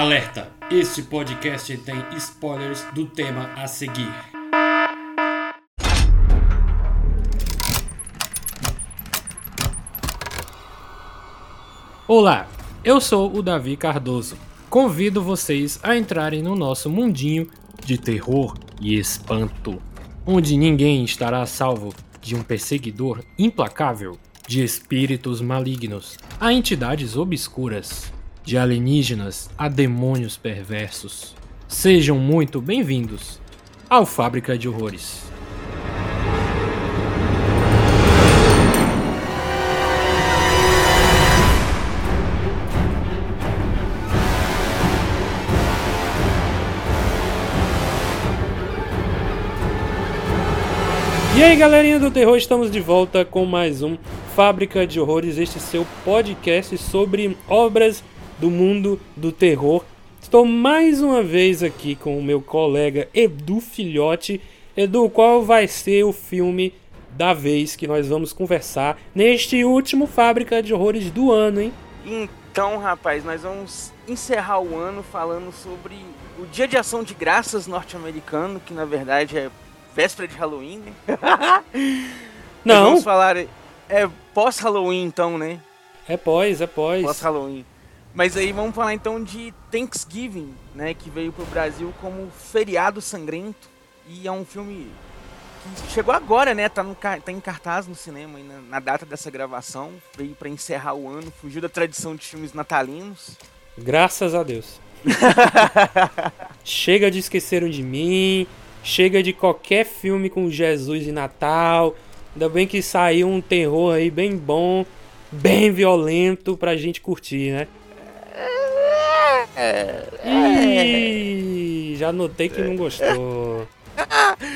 Alerta! Este podcast tem spoilers do tema a seguir. Olá, eu sou o Davi Cardoso. Convido vocês a entrarem no nosso mundinho de terror e espanto, onde ninguém estará salvo de um perseguidor implacável, de espíritos malignos a entidades obscuras de alienígenas a demônios perversos. Sejam muito bem-vindos ao Fábrica de Horrores. E aí, galerinha do terror, estamos de volta com mais um Fábrica de Horrores, este seu podcast sobre obras do mundo do terror. Estou mais uma vez aqui com o meu colega Edu Filhote. Edu, qual vai ser o filme da vez que nós vamos conversar neste último Fábrica de Horrores do ano, hein? Então, rapaz, nós vamos encerrar o ano falando sobre o Dia de Ação de Graças norte-americano, que na verdade é véspera de Halloween, né? Não. vamos falar. É pós-Halloween, então, né? É pós, é pós. Pós-Halloween. Mas aí vamos falar então de Thanksgiving, né, que veio pro Brasil como Feriado Sangrento e é um filme que chegou agora, né, tá, no, tá em cartaz no cinema na, na data dessa gravação, veio para encerrar o ano, fugiu da tradição de filmes natalinos. Graças a Deus. chega de Esqueceram de Mim, chega de qualquer filme com Jesus e Natal. Ainda bem que saiu um terror aí bem bom, bem violento pra gente curtir, né? Ih, já notei que não gostou.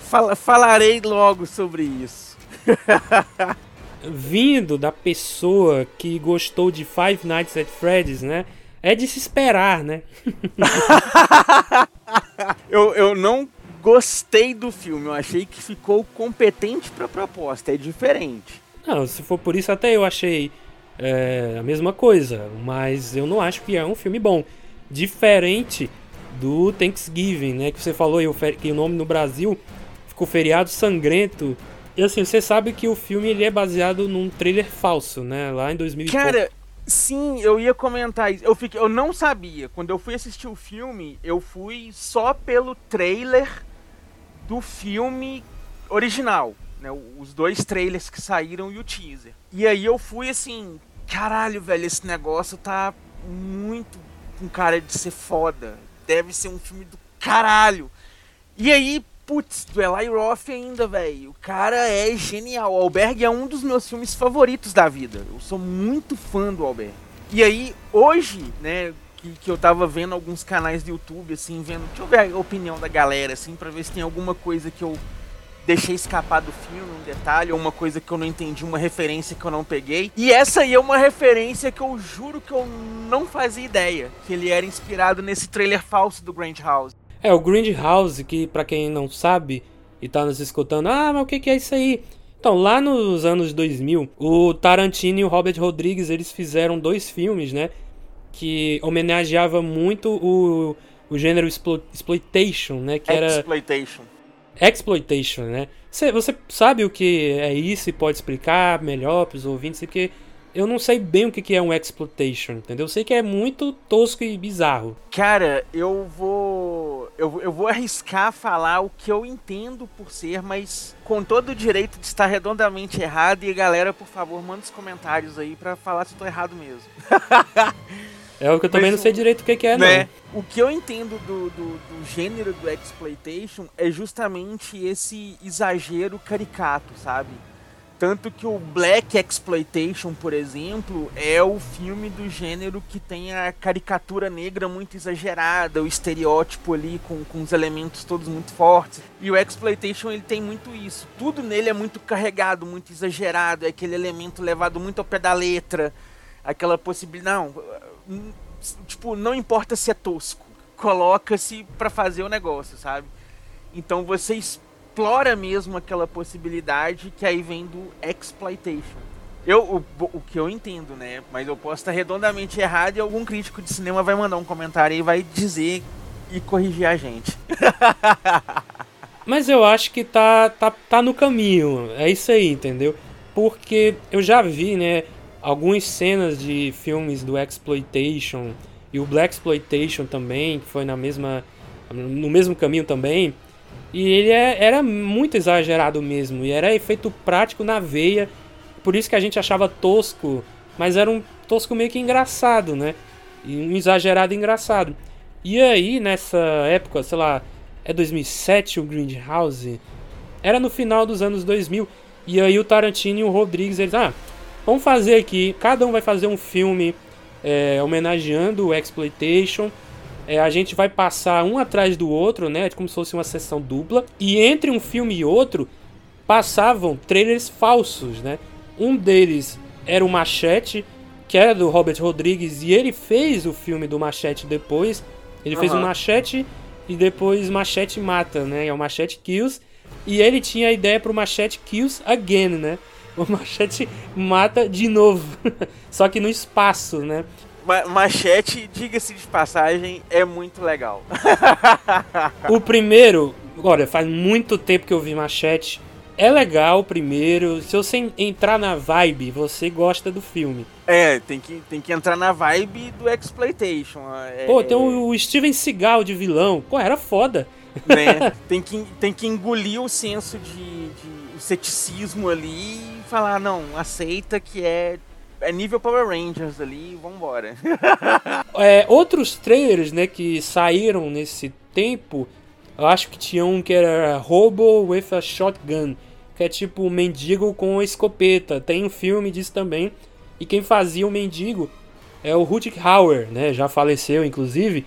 Fala, falarei logo sobre isso. Vindo da pessoa que gostou de Five Nights at Freddy's, né? É de se esperar, né? eu, eu não gostei do filme, eu achei que ficou competente pra proposta, é diferente. Não, se for por isso, até eu achei é, a mesma coisa, mas eu não acho que é um filme bom. Diferente do Thanksgiving, né? Que você falou que o nome no Brasil ficou Feriado Sangrento. E assim, você sabe que o filme ele é baseado num trailer falso, né? Lá em 2000 Cara, sim, eu ia comentar isso. Eu, fiquei, eu não sabia. Quando eu fui assistir o filme, eu fui só pelo trailer do filme original. Né, os dois trailers que saíram e o teaser. E aí eu fui assim, caralho, velho, esse negócio tá muito com cara de ser foda. Deve ser um filme do caralho. E aí, putz, do Eli Roth ainda, velho. O cara é genial. O Alberg é um dos meus filmes favoritos da vida. Eu sou muito fã do Alberg. E aí, hoje, né, que, que eu tava vendo alguns canais do YouTube, assim, vendo. Deixa eu ver a opinião da galera, assim, pra ver se tem alguma coisa que eu deixei escapar do filme, um detalhe, ou uma coisa que eu não entendi, uma referência que eu não peguei. E essa aí é uma referência que eu juro que eu não fazia ideia, que ele era inspirado nesse trailer falso do Grand House. É, o Grand House, que para quem não sabe e tá nos escutando, ah, mas o que, que é isso aí? Então, lá nos anos 2000, o Tarantino e o Robert Rodrigues, eles fizeram dois filmes, né? Que homenageava muito o, o gênero explo, exploitation, né? Que era exploitation, né? Você, você sabe o que é isso e pode explicar melhor para os ouvintes? Porque eu não sei bem o que é um exploitation, entendeu? Eu sei que é muito tosco e bizarro. Cara, eu vou. Eu, eu vou arriscar falar o que eu entendo por ser, mas com todo o direito de estar redondamente errado. E galera, por favor, manda os comentários aí para falar se eu tô errado mesmo. É o que eu também Mas, não sei direito o que, que é, né? não. O que eu entendo do, do, do, gênero do exploitation é justamente esse exagero caricato, sabe? Tanto que o Black Exploitation, por exemplo, é o filme do gênero que tem a caricatura negra muito exagerada, o estereótipo ali com, com os elementos todos muito fortes. E o Exploitation ele tem muito isso. Tudo nele é muito carregado, muito exagerado, é aquele elemento levado muito ao pé da letra, aquela possibilidade. Não, tipo, não importa se é tosco, coloca-se para fazer o negócio, sabe? Então você explora mesmo aquela possibilidade que aí vem do exploitation. Eu, o, o, que eu entendo, né? Mas eu posso estar redondamente errado e algum crítico de cinema vai mandar um comentário e vai dizer e corrigir a gente. Mas eu acho que tá, tá, tá no caminho. É isso aí, entendeu? Porque eu já vi, né? Algumas cenas de filmes do Exploitation e o Black Exploitation também, que foi na mesma, no mesmo caminho também. E ele é, era muito exagerado mesmo. E era efeito prático na veia por isso que a gente achava tosco, mas era um tosco meio que engraçado, né? E um exagerado engraçado. E aí, nessa época, sei lá, é 2007 o Grindhouse? Era no final dos anos 2000. E aí o Tarantino e o Rodrigues, eles, ah, vamos fazer aqui, cada um vai fazer um filme é, homenageando o Exploitation. É, a gente vai passar um atrás do outro, né? Como se fosse uma sessão dupla. E entre um filme e outro, passavam trailers falsos, né? Um deles era o Machete, que era do Robert Rodrigues, e ele fez o filme do Machete depois. Ele uhum. fez o Machete e depois Machete Mata, né? É o Machete Kills. E ele tinha a ideia pro Machete Kills Again, né? O Machete mata de novo. Só que no espaço, né? Machete, diga-se de passagem, é muito legal. o primeiro, olha, faz muito tempo que eu vi Machete é legal primeiro. Se você entrar na vibe, você gosta do filme. É, tem que, tem que entrar na vibe do Exploitation. É, Pô, tem o Steven Seagal de vilão. Pô, era foda. Né? tem, que, tem que engolir o senso de, de o ceticismo ali e falar, não, aceita que é é nível Power Rangers ali, vambora. é, outros trailers, né, que saíram nesse tempo, eu acho que tinha um que era Robo with a Shotgun, que é tipo o mendigo com escopeta. Tem um filme disso também. E quem fazia o mendigo é o Rutger Hauer, né? Já faleceu, inclusive.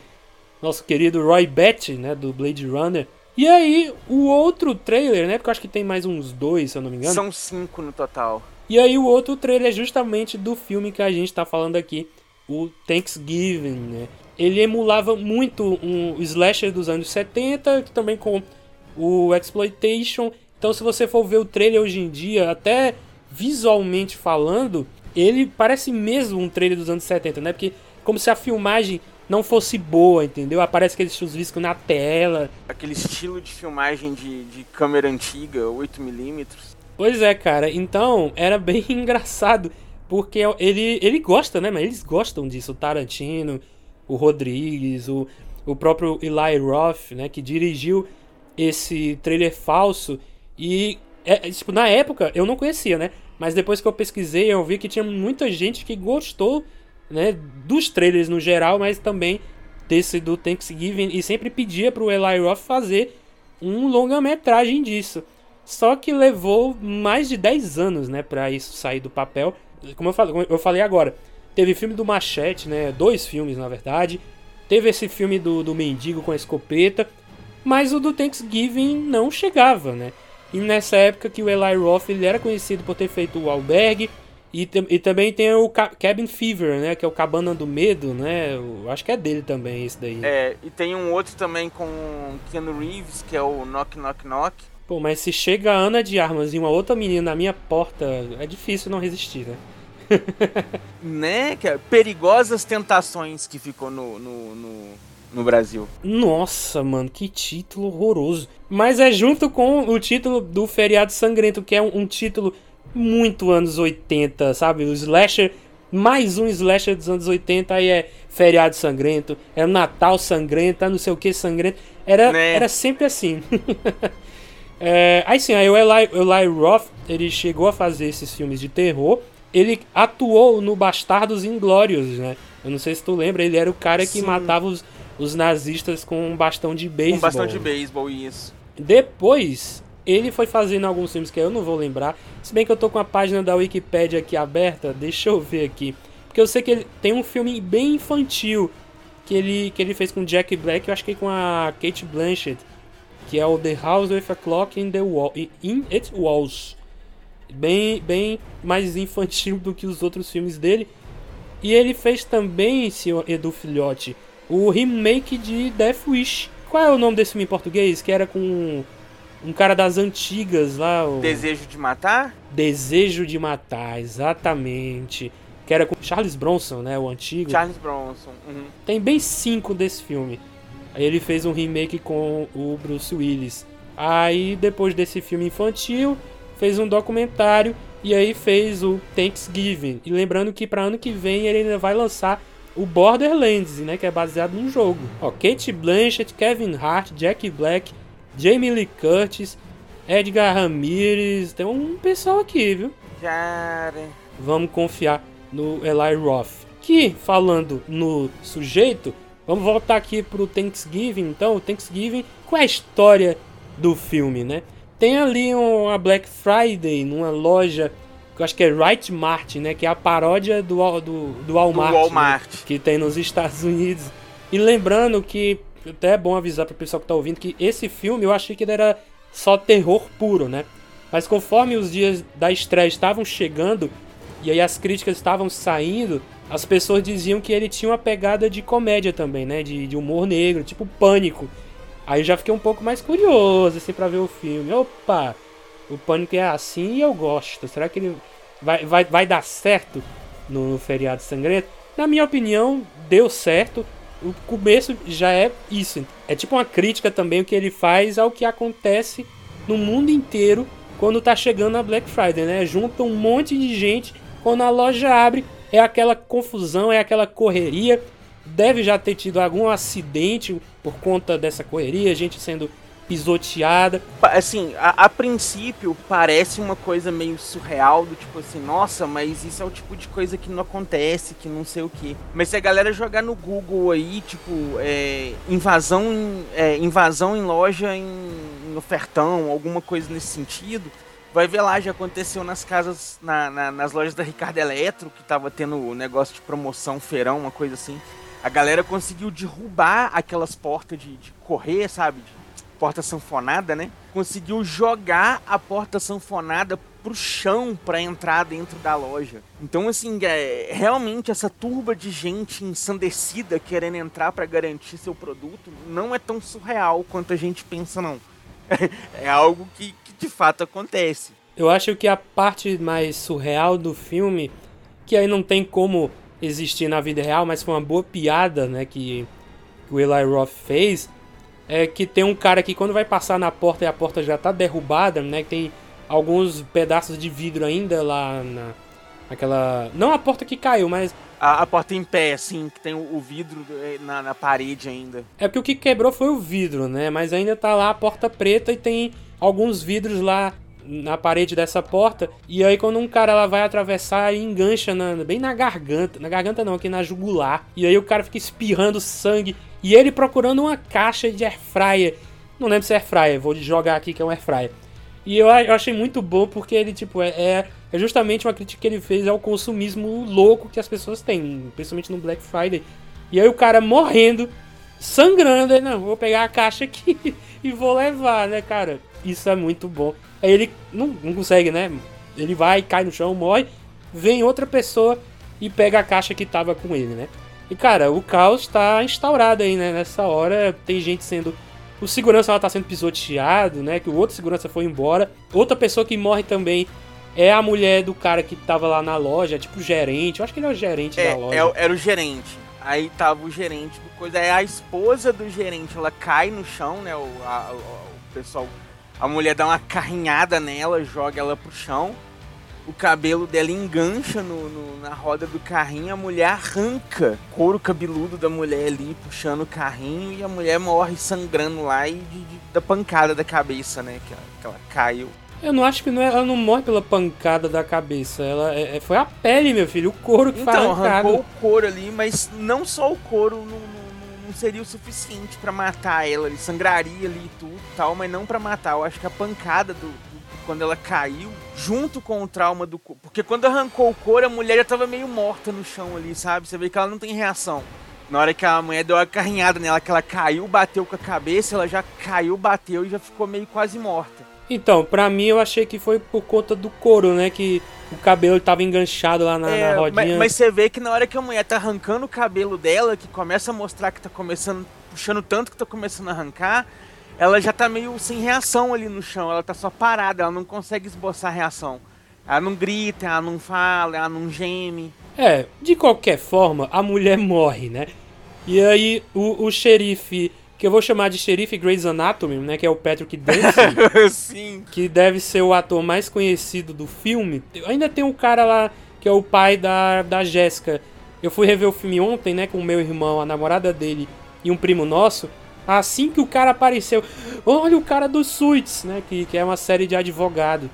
Nosso querido Roy Batty, né? Do Blade Runner. E aí, o outro trailer, né? Porque eu acho que tem mais uns dois, se eu não me engano. São cinco no total. E aí, o outro trailer é justamente do filme que a gente tá falando aqui, o Thanksgiving, né? Ele emulava muito um slasher dos anos 70, também com o Exploitation então, se você for ver o trailer hoje em dia, até visualmente falando, ele parece mesmo um trailer dos anos 70, né? Porque como se a filmagem não fosse boa, entendeu? Aparece aqueles chuviscos na tela. Aquele estilo de filmagem de, de câmera antiga, 8mm. Pois é, cara. Então, era bem engraçado. Porque ele, ele gosta, né? Mas eles gostam disso. O Tarantino, o Rodrigues, o, o próprio Eli Roth, né? Que dirigiu esse trailer falso. E, é, tipo, na época eu não conhecia, né? Mas depois que eu pesquisei, eu vi que tinha muita gente que gostou, né? Dos trailers no geral, mas também desse do Thanksgiving. E sempre pedia pro Eli Roth fazer um longa-metragem disso. Só que levou mais de 10 anos, né? Pra isso sair do papel. Como eu falei, eu falei agora, teve filme do Machete, né? Dois filmes, na verdade. Teve esse filme do, do Mendigo com a escopeta. Mas o do Thanksgiving não chegava, né? E nessa época que o Eli Roth ele era conhecido por ter feito o Albergue e, e também tem o Cabin Fever, né, que é o Cabana do Medo, né? Eu acho que é dele também esse daí. É, e tem um outro também com Keanu Reeves, que é o Knock Knock Knock. Pô, mas se chega a Ana de Armas e uma outra menina na minha porta, é difícil não resistir, né? né? Que é Perigosas Tentações que ficou no, no, no no Brasil. Nossa, mano, que título horroroso. Mas é junto com o título do Feriado Sangrento, que é um, um título muito anos 80, sabe? O slasher, mais um slasher dos anos 80, aí é Feriado Sangrento, é Natal Sangrento, é não sei o que Sangrento. Era, né? era sempre assim. é, aí sim, aí o Eli, Eli Roth, ele chegou a fazer esses filmes de terror. Ele atuou no Bastardos Inglórios, né? Eu não sei se tu lembra, ele era o cara que Sim. matava os, os nazistas com um bastão de beisebol. Um bastão de beisebol, isso. Depois, ele foi fazendo alguns filmes que eu não vou lembrar. Se bem que eu tô com a página da Wikipedia aqui aberta, deixa eu ver aqui. Porque eu sei que ele tem um filme bem infantil que ele, que ele fez com Jack Black, eu acho que com a Kate Blanchett, que é o The House with a Clock in, the wall, in Its Walls. Bem, bem mais infantil do que os outros filmes dele. E ele fez também, senhor Edu Filhote, o remake de Death Wish. Qual é o nome desse filme em português? Que era com um cara das antigas lá. O... Desejo de Matar? Desejo de Matar, exatamente. Que era com Charles Bronson, né? O antigo. Charles Bronson. Uhum. Tem bem cinco desse filme. Aí ele fez um remake com o Bruce Willis. Aí depois desse filme infantil, fez um documentário e aí fez o Thanksgiving. E lembrando que para ano que vem ele ainda vai lançar o Borderlands, né, que é baseado num jogo. Ó, Kate Blanchett, Kevin Hart, Jack Black, Jamie Lee Curtis, Edgar Ramirez, tem um pessoal aqui, viu? Cara. Vamos confiar no Eli Roth. Que, falando no sujeito, vamos voltar aqui pro Thanksgiving. Então, o Thanksgiving, qual é a história do filme, né? Tem ali uma Black Friday numa loja que eu acho que é Right Mart, né? Que é a paródia do, do, do Walmart, do Walmart. Né? que tem nos Estados Unidos. E lembrando que, até é bom avisar para o pessoal que tá ouvindo, que esse filme eu achei que ele era só terror puro, né? Mas conforme os dias da estreia estavam chegando, e aí as críticas estavam saindo, as pessoas diziam que ele tinha uma pegada de comédia também, né? De, de humor negro, tipo pânico. Aí eu já fiquei um pouco mais curioso, assim, pra ver o filme. Opa, o Pânico é assim e eu gosto. Será que ele vai, vai, vai dar certo no, no feriado sangrento? Na minha opinião, deu certo. O começo já é isso. É tipo uma crítica também o que ele faz ao que acontece no mundo inteiro quando tá chegando a Black Friday, né? Junta um monte de gente, quando a loja abre, é aquela confusão, é aquela correria deve já ter tido algum acidente por conta dessa correria, gente sendo pisoteada. Assim, a, a, princípio parece uma coisa meio surreal, do tipo assim, nossa, mas isso é o tipo de coisa que não acontece, que não sei o que. Mas se a galera jogar no Google aí, tipo, é, invasão, em, é, invasão em loja em, em ofertão, alguma coisa nesse sentido, vai ver lá, já aconteceu nas casas, na, na, nas lojas da Ricardo Eletro, que tava tendo negócio de promoção, feirão, uma coisa assim a galera conseguiu derrubar aquelas portas de, de correr, sabe? De porta sanfonada, né? Conseguiu jogar a porta sanfonada pro chão para entrar dentro da loja. Então, assim, é, realmente essa turba de gente ensandecida querendo entrar para garantir seu produto não é tão surreal quanto a gente pensa, não. é algo que, que de fato acontece. Eu acho que a parte mais surreal do filme, que aí não tem como existir na vida real, mas foi uma boa piada, né, que, que o Eli Roth fez, é que tem um cara que quando vai passar na porta e a porta já tá derrubada, né, tem alguns pedaços de vidro ainda lá na aquela, não a porta que caiu, mas a, a porta em pé, assim, que tem o, o vidro é, na, na parede ainda. É porque o que quebrou foi o vidro, né, mas ainda tá lá a porta preta e tem alguns vidros lá na parede dessa porta. E aí quando um cara lá vai atravessar e engancha na, bem na garganta. Na garganta não, aqui na jugular. E aí o cara fica espirrando sangue. E ele procurando uma caixa de airfryer. Não lembro se é airfryer, vou jogar aqui que é um airfryer. E eu, eu achei muito bom porque ele, tipo, é, é, é, justamente uma crítica que ele fez ao consumismo louco que as pessoas têm, principalmente no Black Friday. E aí o cara morrendo, sangrando, aí, não, vou pegar a caixa aqui e vou levar, né, cara? Isso é muito bom. Aí ele não, não consegue, né? Ele vai, cai no chão, morre. Vem outra pessoa e pega a caixa que tava com ele, né? E cara, o caos tá instaurado aí, né? Nessa hora tem gente sendo. O segurança ela tá sendo pisoteado, né? Que o outro segurança foi embora. Outra pessoa que morre também é a mulher do cara que tava lá na loja, tipo gerente. Eu acho que ele é o gerente é, da loja. É, era o gerente. Aí tava o gerente do coisa. Aí a esposa do gerente, ela cai no chão, né? O, a, o pessoal a mulher dá uma carrinhada nela, joga ela pro chão. O cabelo dela engancha no, no, na roda do carrinho. A mulher arranca o couro cabeludo da mulher ali, puxando o carrinho. E a mulher morre sangrando lá e de, de, da pancada da cabeça, né? Que ela, que ela caiu. Eu não acho que não é, ela não morre pela pancada da cabeça. Ela é, é foi a pele, meu filho, o couro que então, foi arrancado. arrancou o couro ali, mas não só o couro no, no seria o suficiente para matar ela. Ele sangraria ali e tudo tal, mas não para matar. Eu acho que a pancada do, do, quando ela caiu, junto com o trauma do Porque quando arrancou o couro, a mulher já tava meio morta no chão ali, sabe? Você vê que ela não tem reação. Na hora que a mulher deu uma carrinhada nela, que ela caiu, bateu com a cabeça, ela já caiu, bateu e já ficou meio quase morta. Então, pra mim eu achei que foi por conta do couro, né? Que o cabelo tava enganchado lá na, é, na rodinha. Mas, mas, você vê que na hora que a mulher tá arrancando o cabelo dela, que começa a mostrar que tá começando, puxando tanto que tá começando a arrancar, ela já tá meio sem reação ali no chão, ela tá só parada, ela não consegue esboçar a reação. Ela não grita, ela não fala, ela não geme. É, de qualquer forma, a mulher morre, né? E aí o, o xerife, que eu vou chamar de xerife Grey's Anatomy, né? Que é o Patrick Dempsey. Sim. Que deve ser o ator mais conhecido do filme. Ainda tem um cara lá que é o pai da, da Jéssica. Eu fui rever o filme ontem, né? Com o meu irmão, a namorada dele e um primo nosso. Assim que o cara apareceu, olha o cara do Suits, né? Que, que é uma série de advogado.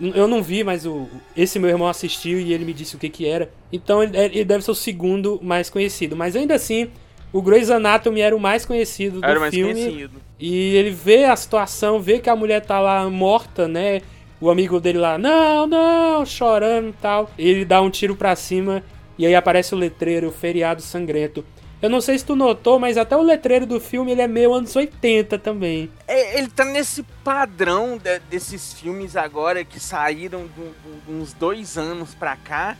Eu não vi, mas o, esse meu irmão assistiu e ele me disse o que que era. Então ele, ele deve ser o segundo mais conhecido. Mas ainda assim, o Grey's Anatomy era o mais conhecido do Era o mais filme. conhecido. E ele vê a situação, vê que a mulher tá lá morta, né? O amigo dele lá, não, não, chorando e tal. Ele dá um tiro pra cima e aí aparece o letreiro, feriado sangrento. Eu não sei se tu notou, mas até o letreiro do filme ele é meio anos 80 também. É, ele tá nesse padrão de- desses filmes agora que saíram de, de uns dois anos pra cá,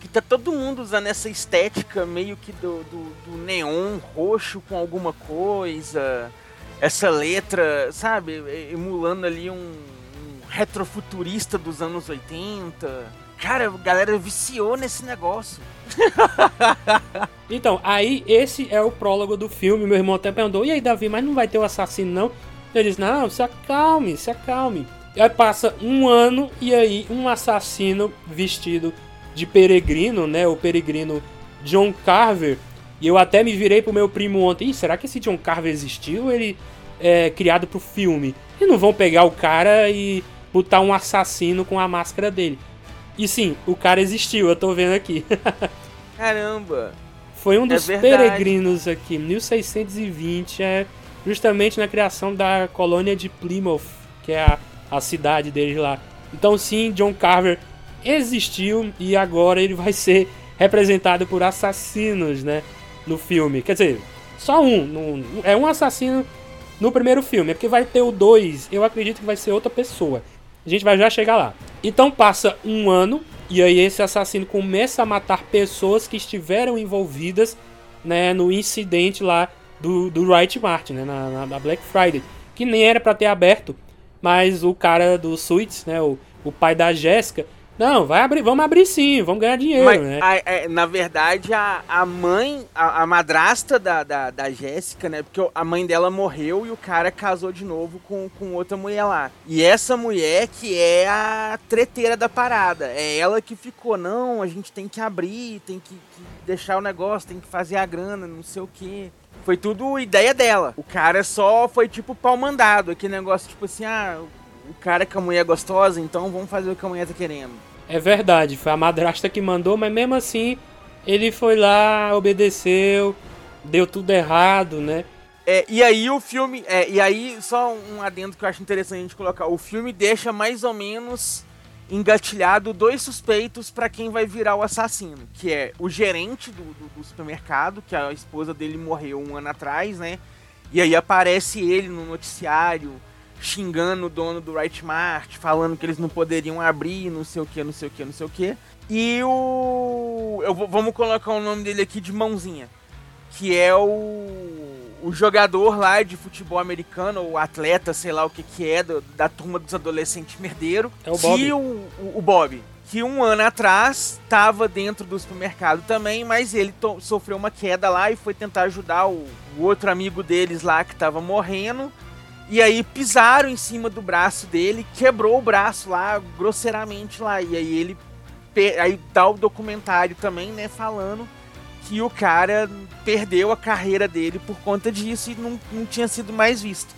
que tá todo mundo usando essa estética meio que do, do, do neon roxo com alguma coisa, essa letra, sabe, emulando ali um, um retrofuturista dos anos 80. Cara, a galera viciou nesse negócio. Então, aí esse é o prólogo do filme. Meu irmão até perguntou: e aí, Davi, mas não vai ter o assassino não? Ele disse: não, se acalme, se acalme. Aí passa um ano e aí um assassino vestido de peregrino, né? O peregrino John Carver. E eu até me virei pro meu primo ontem: Ih, será que esse John Carver existiu ele é criado pro filme? E não vão pegar o cara e botar um assassino com a máscara dele. E sim, o cara existiu, eu tô vendo aqui. Caramba! Foi um É dos verdade. peregrinos aqui, 1620, é justamente na criação da colônia de Plymouth, que é a, a cidade deles lá. Então sim, John Carver existiu e agora ele vai ser representado por assassinos, né, no filme. Quer dizer, só um, é um assassino no primeiro filme, é porque vai ter o dois, eu acredito que vai ser outra pessoa. A gente vai já chegar lá. Então passa um ano e aí esse assassino começa a matar pessoas que estiveram envolvidas né, no incidente lá do, do Wright Martin, né, na, na- Black Friday. Que nem era pra ter aberto, mas o cara do Suits, né, o, o pai da Jéssica, não, vai abrir, vamos abrir sim, vamos ganhar dinheiro, Mas, né? a- é, na verdade, a, a mãe, a, a madrasta da, da, da Jéssica, né? Porque a mãe dela morreu e o cara casou de novo com, com outra mulher lá. E essa mulher que é a treteira da parada. É ela que ficou, não, a gente tem que abrir, tem que, que deixar o negócio, tem que fazer a grana, não sei o quê. Foi tudo ideia dela. O cara só foi tipo pau mandado. Aquele negócio tipo assim, ah, o cara com a mulher é gostosa, então vamos fazer o que a mulher tá querendo. É verdade, foi a madrasta que mandou, mas mesmo assim ele foi lá, obedeceu, deu tudo errado, né? É, e aí o filme. É, e aí, só um adendo que eu acho interessante a gente colocar. O filme deixa mais ou menos engatilhado dois suspeitos pra quem vai virar o assassino. Que é o gerente do, do- do supermercado, que a esposa dele morreu um ano atrás, né? E aí aparece ele no noticiário xingando o dono do Right Mart, falando que eles não poderiam abrir, não sei o que, não sei o que, não sei o que. E o. Eu vou, vamos colocar o nome dele aqui de mãozinha que é o, o jogador lá de futebol americano, ou atleta, sei lá o que que é, do- da turma dos adolescentes merdeiro. É o Bob. Que o, o, o Bob, que um ano atrás estava dentro do supermercado também, mas ele sofreu uma queda lá e foi tentar ajudar o, o outro amigo deles lá que estava morrendo. E aí pisaram em cima do braço dele, quebrou o braço lá grosseiramente lá. E aí ele aí dá o documentário também, né, falando que o cara perdeu a carreira dele por conta disso e não, não tinha sido mais visto.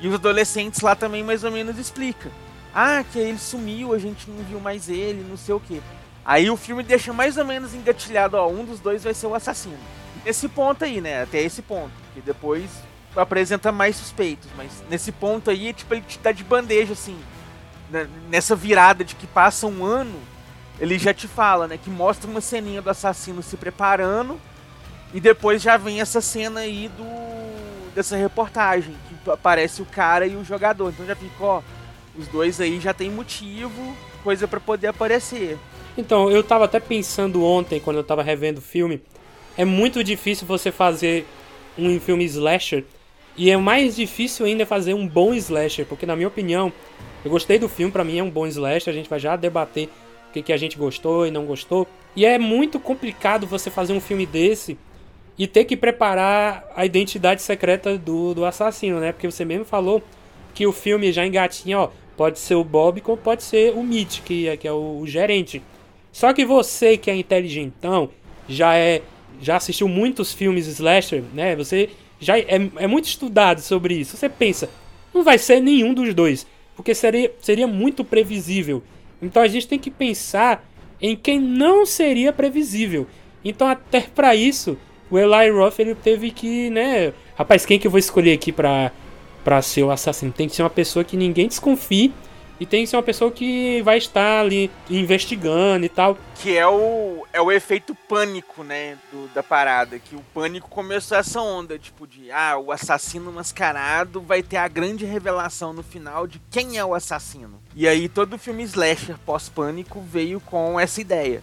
E os adolescentes lá também mais ou menos explica. Ah, que ele sumiu, a gente não viu mais ele, não sei o que. Aí o filme deixa mais ou menos engatilhado, ó, um dos dois vai ser o assassino. Nesse ponto aí, né, até esse ponto. Que depois apresenta mais suspeitos, mas nesse ponto aí, tipo, ele te dá de bandeja, assim. né, Nessa virada de que passa um ano, ele já te fala, né? Que mostra uma ceninha do assassino se preparando e depois já vem essa cena aí do dessa reportagem que aparece o cara e o jogador. Então já fica, ó, os dois aí já tem motivo, coisa pra poder aparecer. Então, eu tava até pensando ontem, quando eu tava revendo o filme, é muito difícil você fazer um filme slasher, e é mais difícil ainda fazer um bom slasher, porque na minha opinião, eu gostei do filme, pra mim é um bom slasher, a gente vai já debater que, que a gente gostou e não gostou. E é muito complicado você fazer um filme desse e ter que preparar a identidade secreta do, do assassino, né? Porque você mesmo falou que o filme já engatinha, ó, pode ser o Bob como pode ser o Mitch, que é, que é o, o gerente. Só que você que é inteligentão, já é já assistiu muitos filmes slasher, né? Você já é, é muito estudado sobre isso. Você pensa, não vai ser nenhum dos dois, porque seria, seria muito previsível. Então a gente tem que pensar em quem não seria previsível. Então até para isso, o Eli Roth ele teve que, né, rapaz, quem que eu vou escolher aqui para para ser o assassino? Tem que ser uma pessoa que ninguém desconfie e tem que ser uma pessoa que vai estar ali investigando e tal. Que é o, é o efeito pânico, né? Do, da parada. Que o pânico começou essa onda, tipo, de ah, o assassino mascarado vai ter a grande revelação no final de quem é o assassino. E aí todo filme slasher pós-pânico veio com essa ideia.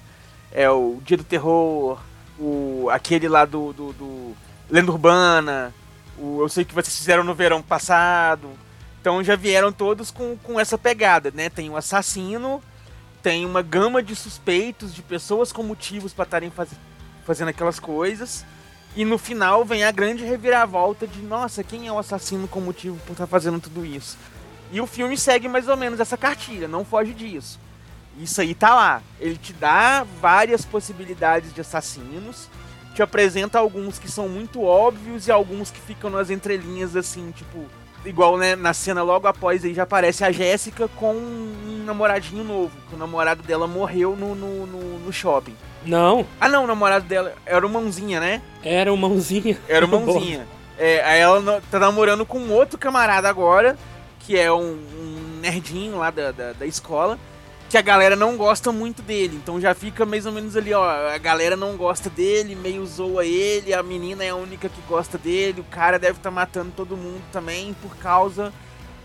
É o Dia do Terror, o, aquele lá do, do, do Lenda Urbana, o Eu Sei Que Vocês Fizeram no Verão Passado então já vieram todos com, com essa pegada, né? Tem um assassino, tem uma gama de suspeitos, de pessoas com motivos para estarem faz, fazendo aquelas coisas. E no final vem a grande reviravolta de, nossa, quem é o assassino com motivo por estar tá fazendo tudo isso? E o filme segue mais ou menos essa cartilha, não foge disso. Isso aí tá lá. Ele te dá várias possibilidades de assassinos, te apresenta alguns que são muito óbvios e alguns que ficam nas entrelinhas assim, tipo, igual né, na cena logo após aí já aparece a Jéssica com um namoradinho novo. Que o namorado dela morreu no, no, no, no shopping. Não. Ah não, o namorado dela era o Mãozinha, né? Era o Mãozinha. Era o Mãozinha. é, aí ela tá namorando com outro camarada agora, que é um, um nerdinho lá da, da, da escola que a galera não gosta muito dele. Então já fica mais ou menos ali, ó. A galera não gosta dele, meio zoa ele, a menina é a única que gosta dele, o cara deve estar tá matando todo mundo também por causa,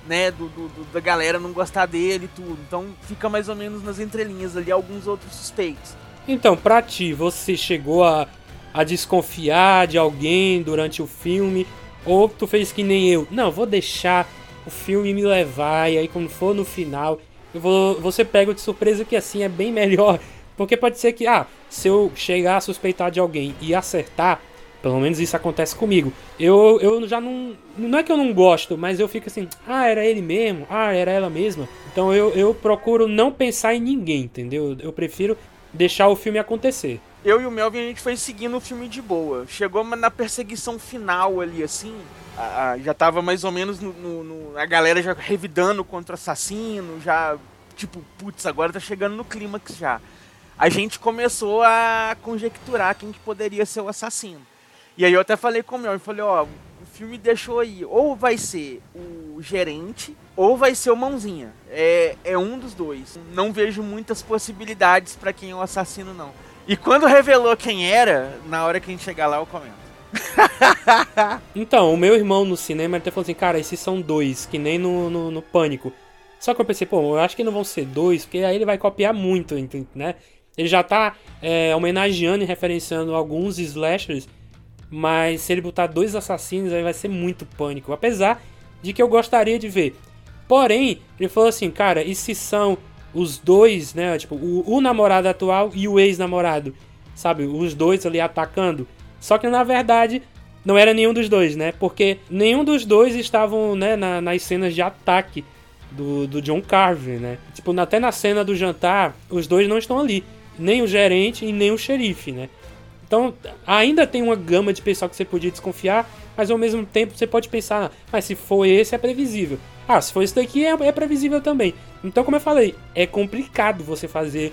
né, do, do, do, da galera não gostar dele e tudo. Então fica mais ou menos nas entrelinhas ali alguns outros suspeitos. Então, pra ti, você chegou a, a desconfiar de alguém durante o filme? Ou tu fez que nem eu? Não, vou deixar o filme me levar, e aí quando for no final você pega de surpresa que assim é bem melhor. Porque pode ser que, ah, se eu chegar a suspeitar de alguém e acertar, pelo menos isso acontece comigo. Eu, eu já não. Não é que eu não gosto, mas eu fico assim, ah, era ele mesmo, ah, era ela mesma. Então eu, eu procuro não pensar em ninguém, entendeu? Eu prefiro deixar o filme acontecer. Eu e o Melvin a gente foi seguindo o filme de boa. Chegou na perseguição final ali, assim a, a, já tava mais ou menos no, no, no, a galera já revidando contra o assassino, já tipo, putz, agora tá chegando no clímax já. A gente começou a conjecturar quem que poderia ser o assassino. E aí eu até falei com o meu, eu falei, ó, o filme deixou aí, ou vai ser o gerente, ou vai ser o mãozinha. É, é um dos dois. Não vejo muitas possibilidades para quem é o assassino, não. E quando revelou quem era, na hora que a gente chegar lá, eu comento. então, o meu irmão no cinema até falou assim, cara, esses são dois, que nem no, no, no, Pânico. Só que eu pensei, pô, eu acho que não vão ser dois, porque aí ele vai copiar muito, né? Ele já tá é, homenageando e referenciando alguns slashers, mas se ele botar dois assassinos, aí vai ser muito pânico. Apesar de que eu gostaria de ver. Porém, ele falou assim, cara, e se são os dois, né? Tipo, o, o namorado atual e o ex-namorado, sabe? Os dois ali atacando. Só que na verdade não era nenhum dos dois, né? Porque nenhum dos dois estavam né, na, nas cenas de ataque do, do John Carver, né? Tipo, até na cena do jantar, os dois não estão ali. Nem o gerente e nem o xerife, né? Então, ainda tem uma gama de pessoal que você podia desconfiar, mas ao mesmo tempo você pode pensar, ah, mas se for esse é previsível. Ah, se for esse daqui é, é previsível também. Então, como eu falei, é complicado você fazer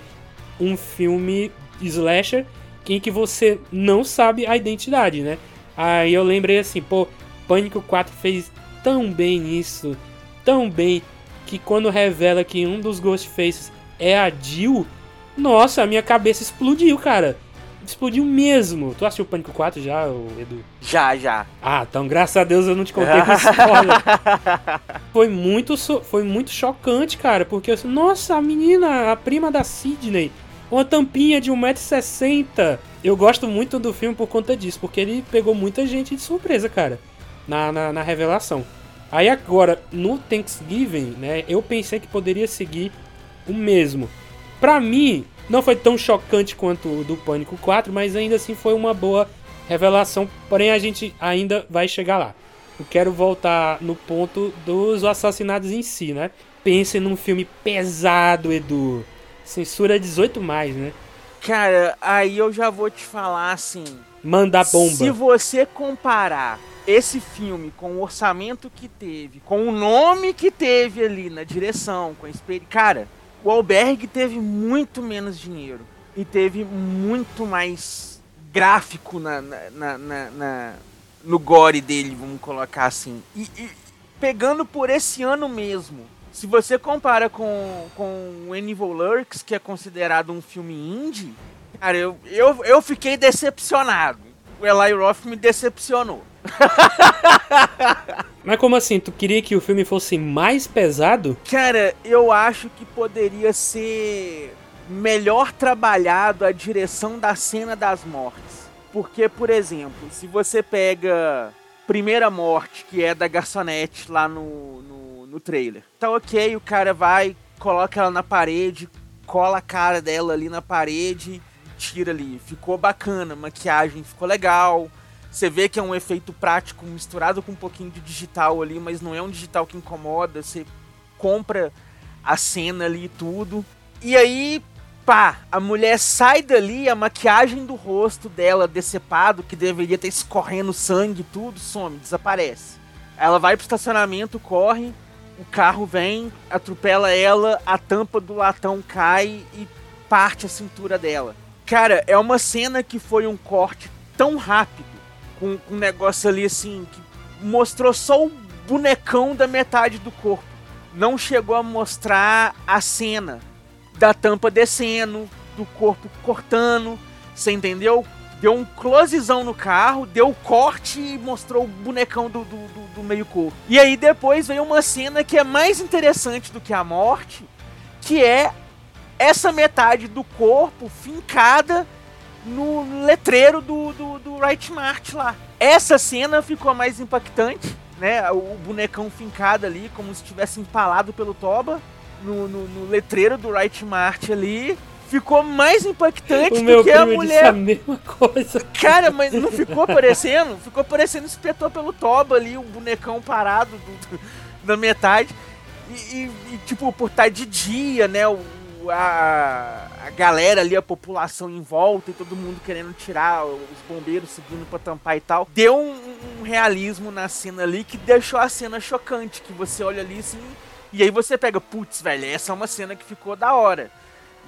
um filme slasher em que você não sabe a identidade, né? Aí eu lembrei assim, pô, Pânico 4 fez tão bem isso, tão bem, que quando revela que um dos Ghostfaces é a Jill, nossa, a minha cabeça explodiu, cara. Explodiu mesmo. Tu assistiu Pânico 4 já, Edu? Já, já. Ah, então graças a Deus eu não te contei com spoiler. foi muito, foi muito chocante, cara, porque eu, nossa, a menina, a prima da Sidney, uma tampinha de 1,60m. Eu gosto muito do filme por conta disso, porque ele pegou muita gente de surpresa, cara, na, na, na revelação. Aí agora, no Thanksgiving, né, eu pensei que poderia seguir o mesmo. Pra mim, não foi tão chocante quanto o do Pânico 4, mas ainda assim foi uma boa revelação. Porém, a gente ainda vai chegar lá. Eu quero voltar no ponto dos assassinatos em si, né? Pense num filme pesado, Edu. Censura 18 mais, né? Cara, aí eu já vou te falar assim. Manda bomba. Se você comparar esse filme com o orçamento que teve, com o nome que teve ali na direção, com a experiência. Cara, o Alberg teve muito menos dinheiro e teve muito mais gráfico na, na, na, na no gore dele, vamos colocar assim. E, e, pegando por esse ano mesmo, se você compara com, com Evil Lurks, que é considerado um filme indie, cara, eu, eu, eu fiquei decepcionado. O Eli Roth me decepcionou. Mas como assim? Tu queria que o filme fosse mais pesado? Cara, eu acho que poderia ser melhor trabalhado a direção da cena das mortes. Porque, por exemplo, se você pega Primeira Morte, que é da garçonete lá no, no, no trailer, tá ok, o cara vai, coloca ela na parede, cola a cara dela ali na parede, tira ali. Ficou bacana, maquiagem ficou legal você vê que é um efeito prático misturado com um pouquinho de digital ali, mas não é um digital que incomoda. Você compra a cena ali e tudo. E aí, pá, a mulher sai dali, a maquiagem do rosto dela decepado, que deveria estar escorrendo sangue e tudo, some, desaparece. Ela vai pro estacionamento, corre, o carro vem, atropela ela, a tampa do latão cai e parte a cintura dela. Cara, é uma cena que foi um corte tão rápido com, com um negócio ali assim que mostrou só o bonecão da metade do corpo. Não chegou a mostrar a cena da tampa descendo, do corpo cortando, você entendeu? Deu um closezão no carro, deu corte e mostrou o bonecão do, do, do, do meio corpo. E aí depois veio uma cena que é mais interessante do que a morte, que é essa metade do corpo fincada no letreiro do, do, do Right Mart lá. Essa cena ficou mais impactante, né? O bonecão fincado ali, como se tivesse empalado pelo Toba no, no, no letreiro do Right Mart ali. Ficou mais impactante do que a mulher. a mesma coisa. Cara, mas não ficou aparecendo? Ficou aparecendo espetou pelo Toba ali, o bonecão parado do, do, da metade. E, e, e, tipo, por estar de dia, né? O, a, a galera ali, a população em volta e todo mundo querendo tirar, os bombeiros subindo pra tampar e tal. Deu um, um realismo na cena ali que deixou a cena chocante, que você olha ali assim, e aí você pega, putz, velho, essa é uma cena que ficou da hora.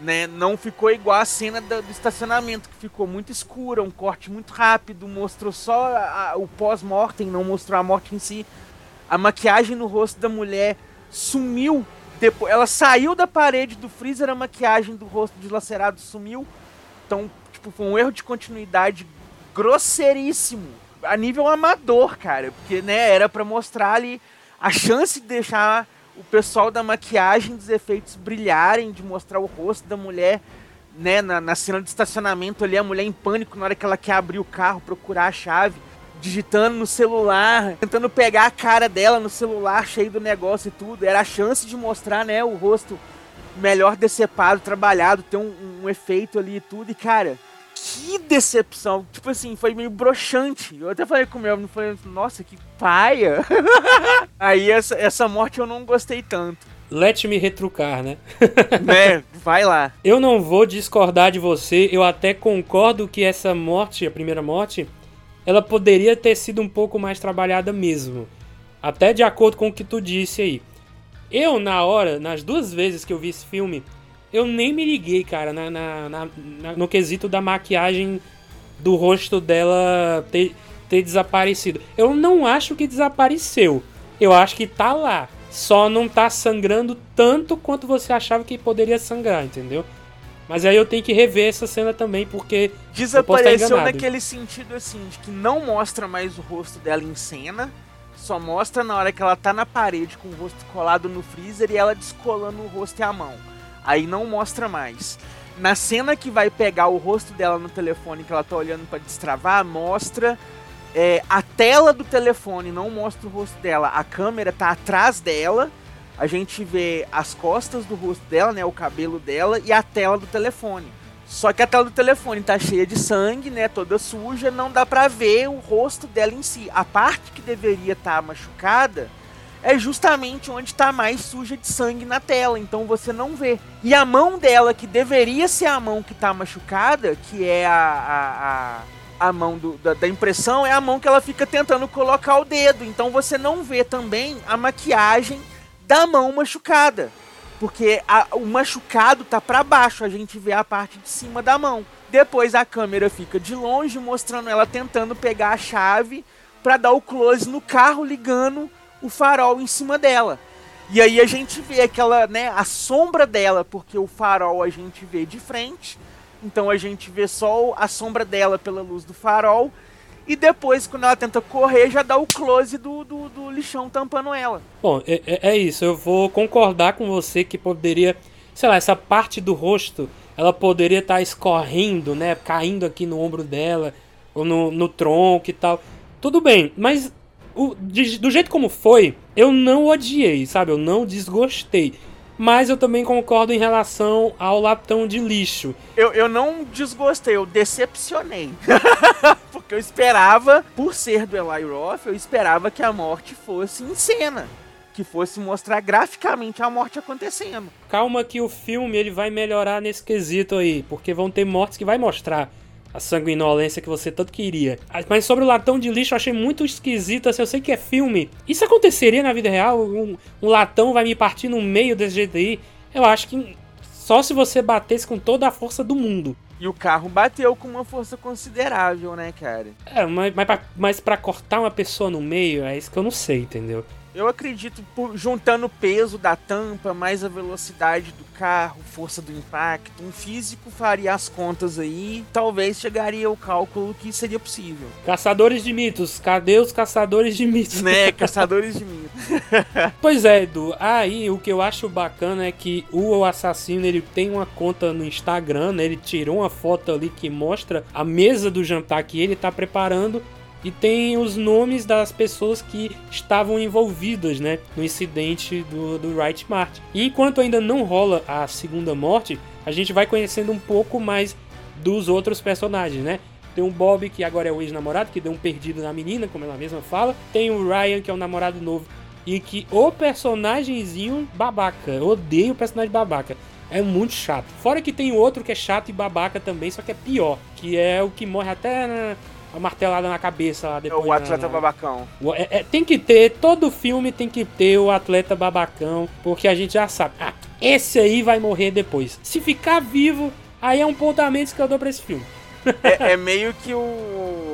Né? Não ficou igual a cena do, estacionamento, que ficou muito escura, um corte muito rápido, mostrou só a, o pós-mortem, não mostrou a morte em si. A maquiagem no rosto da mulher sumiu depois, ela saiu da parede do freezer, a maquiagem do rosto dilacerado sumiu. Então, tipo, foi um erro de continuidade grosseiríssimo. A nível amador, cara. Porque, né, era para mostrar ali a chance de deixar o pessoal da maquiagem dos efeitos brilharem, de mostrar o rosto da mulher, né, na, na cena de estacionamento ali, a mulher em pânico na hora que ela quer abrir o carro, procurar a chave digitando no celular, tentando pegar a cara dela no celular, cheio do negócio e tudo. Era a chance de mostrar, né, o rosto melhor decepado, trabalhado, ter um, um efeito ali e tudo. E, cara, que decepção. Tipo assim, foi meio broxante. Eu até falei com o meu, falei, nossa, que paia. Aí essa, essa morte eu não gostei tanto. Let me retrucar, né? né? Vai lá. Eu não vou discordar de você, eu até concordo que essa morte, a primeira morte, ela poderia ter sido um pouco mais trabalhada mesmo. Até de acordo com o que tu disse aí. Eu, na hora, nas duas vezes que eu vi esse filme, eu nem me liguei, cara, na, na, na, no quesito da maquiagem do rosto dela ter, ter desaparecido. Eu não acho que desapareceu. Eu acho que tá lá. Só não tá sangrando tanto quanto você achava que poderia sangrar, entendeu? Mas aí eu tenho que rever essa cena também, porque. Desapareceu naquele sentido assim, de que não mostra mais o rosto dela em cena. Só mostra na hora que ela tá na parede com o rosto colado no freezer e ela descolando o rosto e a mão. Aí não mostra mais. Na cena que vai pegar o rosto dela no telefone que ela tá olhando para destravar, mostra é, a tela do telefone, não mostra o rosto dela. A câmera tá atrás dela a gente vê as costas do rosto dela, né, o cabelo dela e a tela do telefone. Só que a tela do telefone tá cheia de sangue, né, toda suja, não dá pra ver o rosto dela em si. A parte que deveria estar tá machucada é justamente onde está mais suja de sangue na tela, então você não vê. E a mão dela, que deveria ser a mão que está machucada, que é a, a, a, a mão do, da, da, impressão, é a mão que ela fica tentando colocar o dedo. Então você não vê também a maquiagem da mão machucada. Porque a, o machucado tá para baixo, a gente vê a parte de cima da mão. Depois a câmera fica de longe, mostrando ela tentando pegar a chave para dar o close no carro ligando o farol em cima dela. E aí a gente vê aquela, né, a sombra dela, porque o farol a gente vê de frente. Então a gente vê só a sombra dela pela luz do farol. E depois, quando ela tenta correr, já dá o close do, do, do lixão tampando ela. Bom, é, é, é isso. Eu vou concordar com você que poderia, sei lá, essa parte do rosto, ela poderia estar tá escorrendo, né? Caindo aqui no ombro dela, ou no, no tronco e tal. Tudo bem, mas o, de, do jeito como foi, eu não odiei, sabe? Eu não desgostei. Mas eu também concordo em relação ao latão de lixo. Eu, eu não desgostei, eu decepcionei. Porque eu esperava, por ser do Eli Roth, eu esperava que a morte fosse em cena que fosse mostrar graficamente a morte acontecendo. Calma que o filme ele vai melhorar nesse quesito aí, porque vão ter mortes que vai mostrar a sanguinolência que você tanto queria. Mas sobre o latão de lixo eu achei muito esquisito, assim, eu sei que é filme. Isso aconteceria na vida real? Um, um latão vai me partir no meio desse jeito aí? Eu acho que só se você batesse com toda a força do mundo. E o carro bateu com uma força considerável, né, cara? É, mas, mas, pra, mas pra cortar uma pessoa no meio, é isso que eu não sei, entendeu? Eu acredito, por, juntando o peso da tampa, mais a velocidade do carro, força do impacto, um físico faria as contas aí, talvez chegaria ao cálculo que seria possível. Caçadores de mitos, cadê os caçadores de mitos? Né, caçadores de mitos. pois é, Edu, aí o que eu acho bacana é que o assassino, ele tem uma conta no Instagram, né? Ele tirou uma foto ali que mostra a mesa do jantar que ele tá preparando e tem os nomes das pessoas que estavam envolvidas né, no incidente do, do Wright Martin. E enquanto ainda não rola a segunda morte, a gente vai conhecendo um pouco mais dos outros personagens, né? Tem o Bob, que agora é o ex-namorado, que deu um perdido na menina, como ela mesma fala. Tem o Ryan, que é o namorado novo. E que o personagemzinho babaca. Eu odeio o personagem babaca. É muito chato. Fora que tem outro que é chato e babaca também, só que é pior. Que é o que morre até na, a martelada na cabeça lá depois. É o atleta na, babacão. É, é, tem que ter, todo filme tem que ter o atleta babacão, porque a gente já sabe. Ah, esse aí vai morrer depois. Se ficar vivo, aí é um ponto a menos que eu dou pra esse filme. é, é meio que o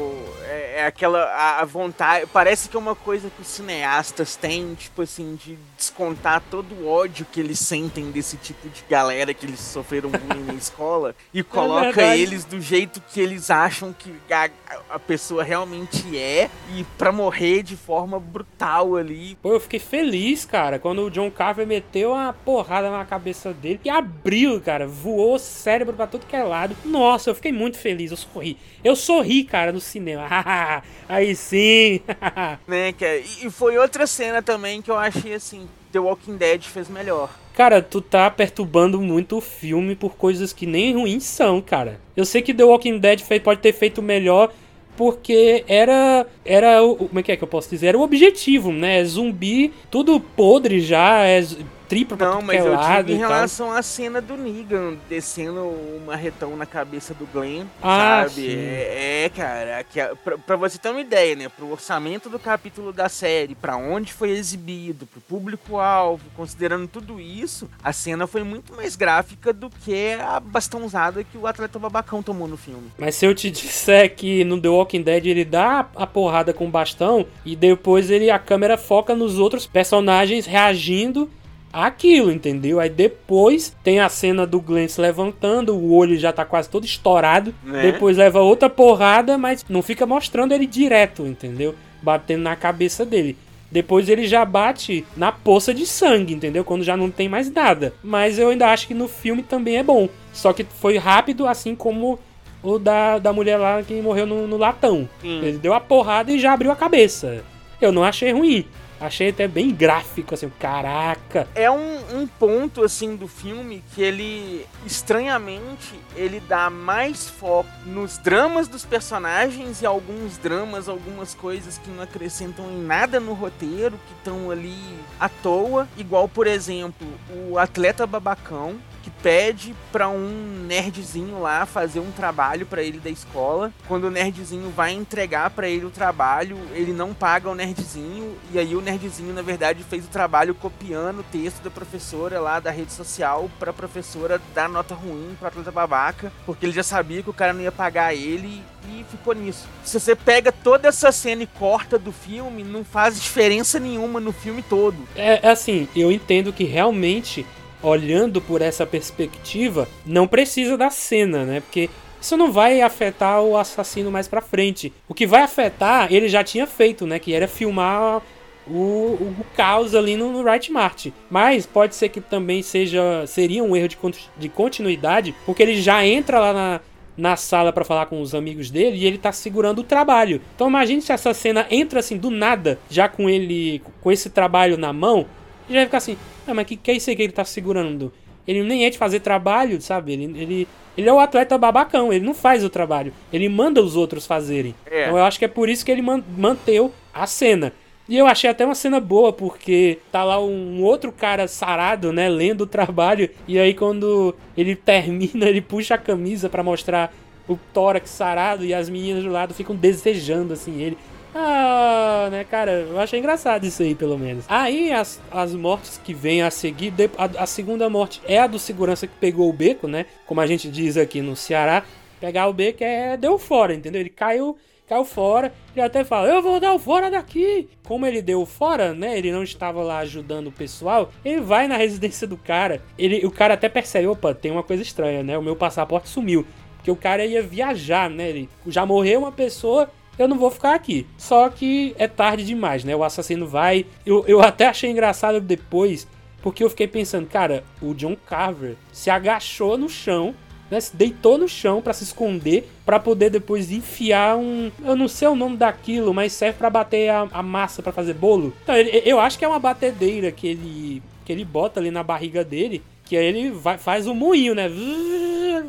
é aquela a, a, vontade. Parece que é uma coisa que os cineastas têm, tipo assim, de descontar todo o ódio que eles sentem desse tipo de galera que eles sofreram bullying na escola e é coloca é eles do jeito que eles acham que a, a pessoa realmente é e para morrer de forma brutal ali. Pô, eu fiquei feliz, cara, quando o John Carver meteu uma porrada na cabeça dele e abriu, cara, voou o cérebro para todo que é lado. Nossa, eu fiquei muito feliz, eu sorri. Eu sorri, cara, no cinema. aí sim. né, cara? E foi outra cena também que eu achei assim, The Walking Dead fez melhor. Cara, tu tá perturbando muito o filme por coisas que nem ruins são, cara. Eu sei que The Walking Dead pode ter feito melhor porque era era o como é que é que eu posso dizer? Era o objetivo, né? Zumbi, tudo podre já, é tripla pra Não, mas é eu digo em relação à cena do Negan descendo o marretão na cabeça do Glenn, ah, sabe? É, é, cara, que, pra, pra, você ter uma ideia, né? Pro orçamento do capítulo da série, para onde foi exibido, pro público-alvo, considerando tudo isso, a cena foi muito mais gráfica do que a bastãozada que o atleta babacão tomou no filme. Mas se eu te disser que no The Walking Dead ele dá a porrada com o bastão e depois ele a câmera foca nos outros personagens reagindo aquilo, entendeu? Aí depois tem a cena do Glenn se levantando, o olho já tá quase todo estourado. Né? Depois leva outra porrada, mas não fica mostrando ele direto, entendeu? Batendo na cabeça dele. Depois ele já bate na poça de sangue, entendeu? Quando já não tem mais nada. Mas eu ainda acho que no filme também é bom. Só que foi rápido, assim como o da, da mulher lá que morreu no, no latão. Hum. Ele deu a porrada e já abriu a cabeça. Eu não achei ruim. Achei até bem gráfico, assim, caraca. É um, um ponto, assim, do filme que ele, estranhamente, ele dá mais foco nos dramas dos personagens e alguns dramas, algumas coisas que não acrescentam em nada no roteiro, que estão ali à toa. Igual, por exemplo, o atleta babacão, que pede para um nerdzinho lá fazer um trabalho para ele da escola. Quando o nerdzinho vai entregar para ele o trabalho, ele não paga o nerdzinho e aí o nerdzinho na verdade fez o trabalho copiando o texto da professora lá da rede social para professora dar nota ruim para atleta babaca, porque ele já sabia que o cara não ia pagar ele e ficou nisso. Se você pega toda essa cena e corta do filme, não faz diferença nenhuma no filme todo. É, é assim, eu entendo que realmente olhando por essa perspectiva, não precisa da cena, né? Porque isso não vai afetar o assassino mais pra frente. O que vai afetar, ele já tinha feito, né? Que era filmar o, o, o caos ali no, no Right Mart. Mas pode ser que também seja seria um erro de, de continuidade, porque ele já entra lá na, na sala para falar com os amigos dele e ele tá segurando o trabalho. Então imagine se essa cena entra assim do nada, já com ele com esse trabalho na mão, e já vai ficar assim, ah, mas que, que é isso aí que ele tá segurando? Ele nem é de fazer trabalho, sabe? Ele, ele, ele é o atleta babacão, ele não faz o trabalho. Ele manda os outros fazerem. É. Então eu acho que é por isso que ele man, manteu a cena. E eu achei até uma cena boa, porque tá lá um outro cara sarado, né, lendo o trabalho, e aí quando ele termina, ele puxa a camisa para mostrar o tórax sarado e as meninas do lado ficam desejando assim ele. Ah, né, cara, eu achei engraçado isso aí, pelo menos. Aí as, as mortes que vêm a seguir, a, a segunda morte é a do segurança que pegou o beco, né? Como a gente diz aqui no Ceará, pegar o beco é deu fora, entendeu? Ele caiu caiu fora. Ele até fala: Eu vou dar o fora daqui. Como ele deu fora, né? Ele não estava lá ajudando o pessoal. Ele vai na residência do cara. Ele, o cara até percebe: opa, tem uma coisa estranha, né? O meu passaporte sumiu. Porque o cara ia viajar, né? Ele já morreu uma pessoa eu não vou ficar aqui. Só que é tarde demais, né? O assassino vai. Eu, eu até achei engraçado depois, porque eu fiquei pensando, cara, o John Carver se agachou no chão. Né, se deitou no chão para se esconder, para poder depois enfiar um, eu não sei o nome daquilo, mas serve para bater a, a massa para fazer bolo. Então, ele, eu acho que é uma batedeira que ele que ele bota ali na barriga dele, que aí ele vai, faz um moinho, né?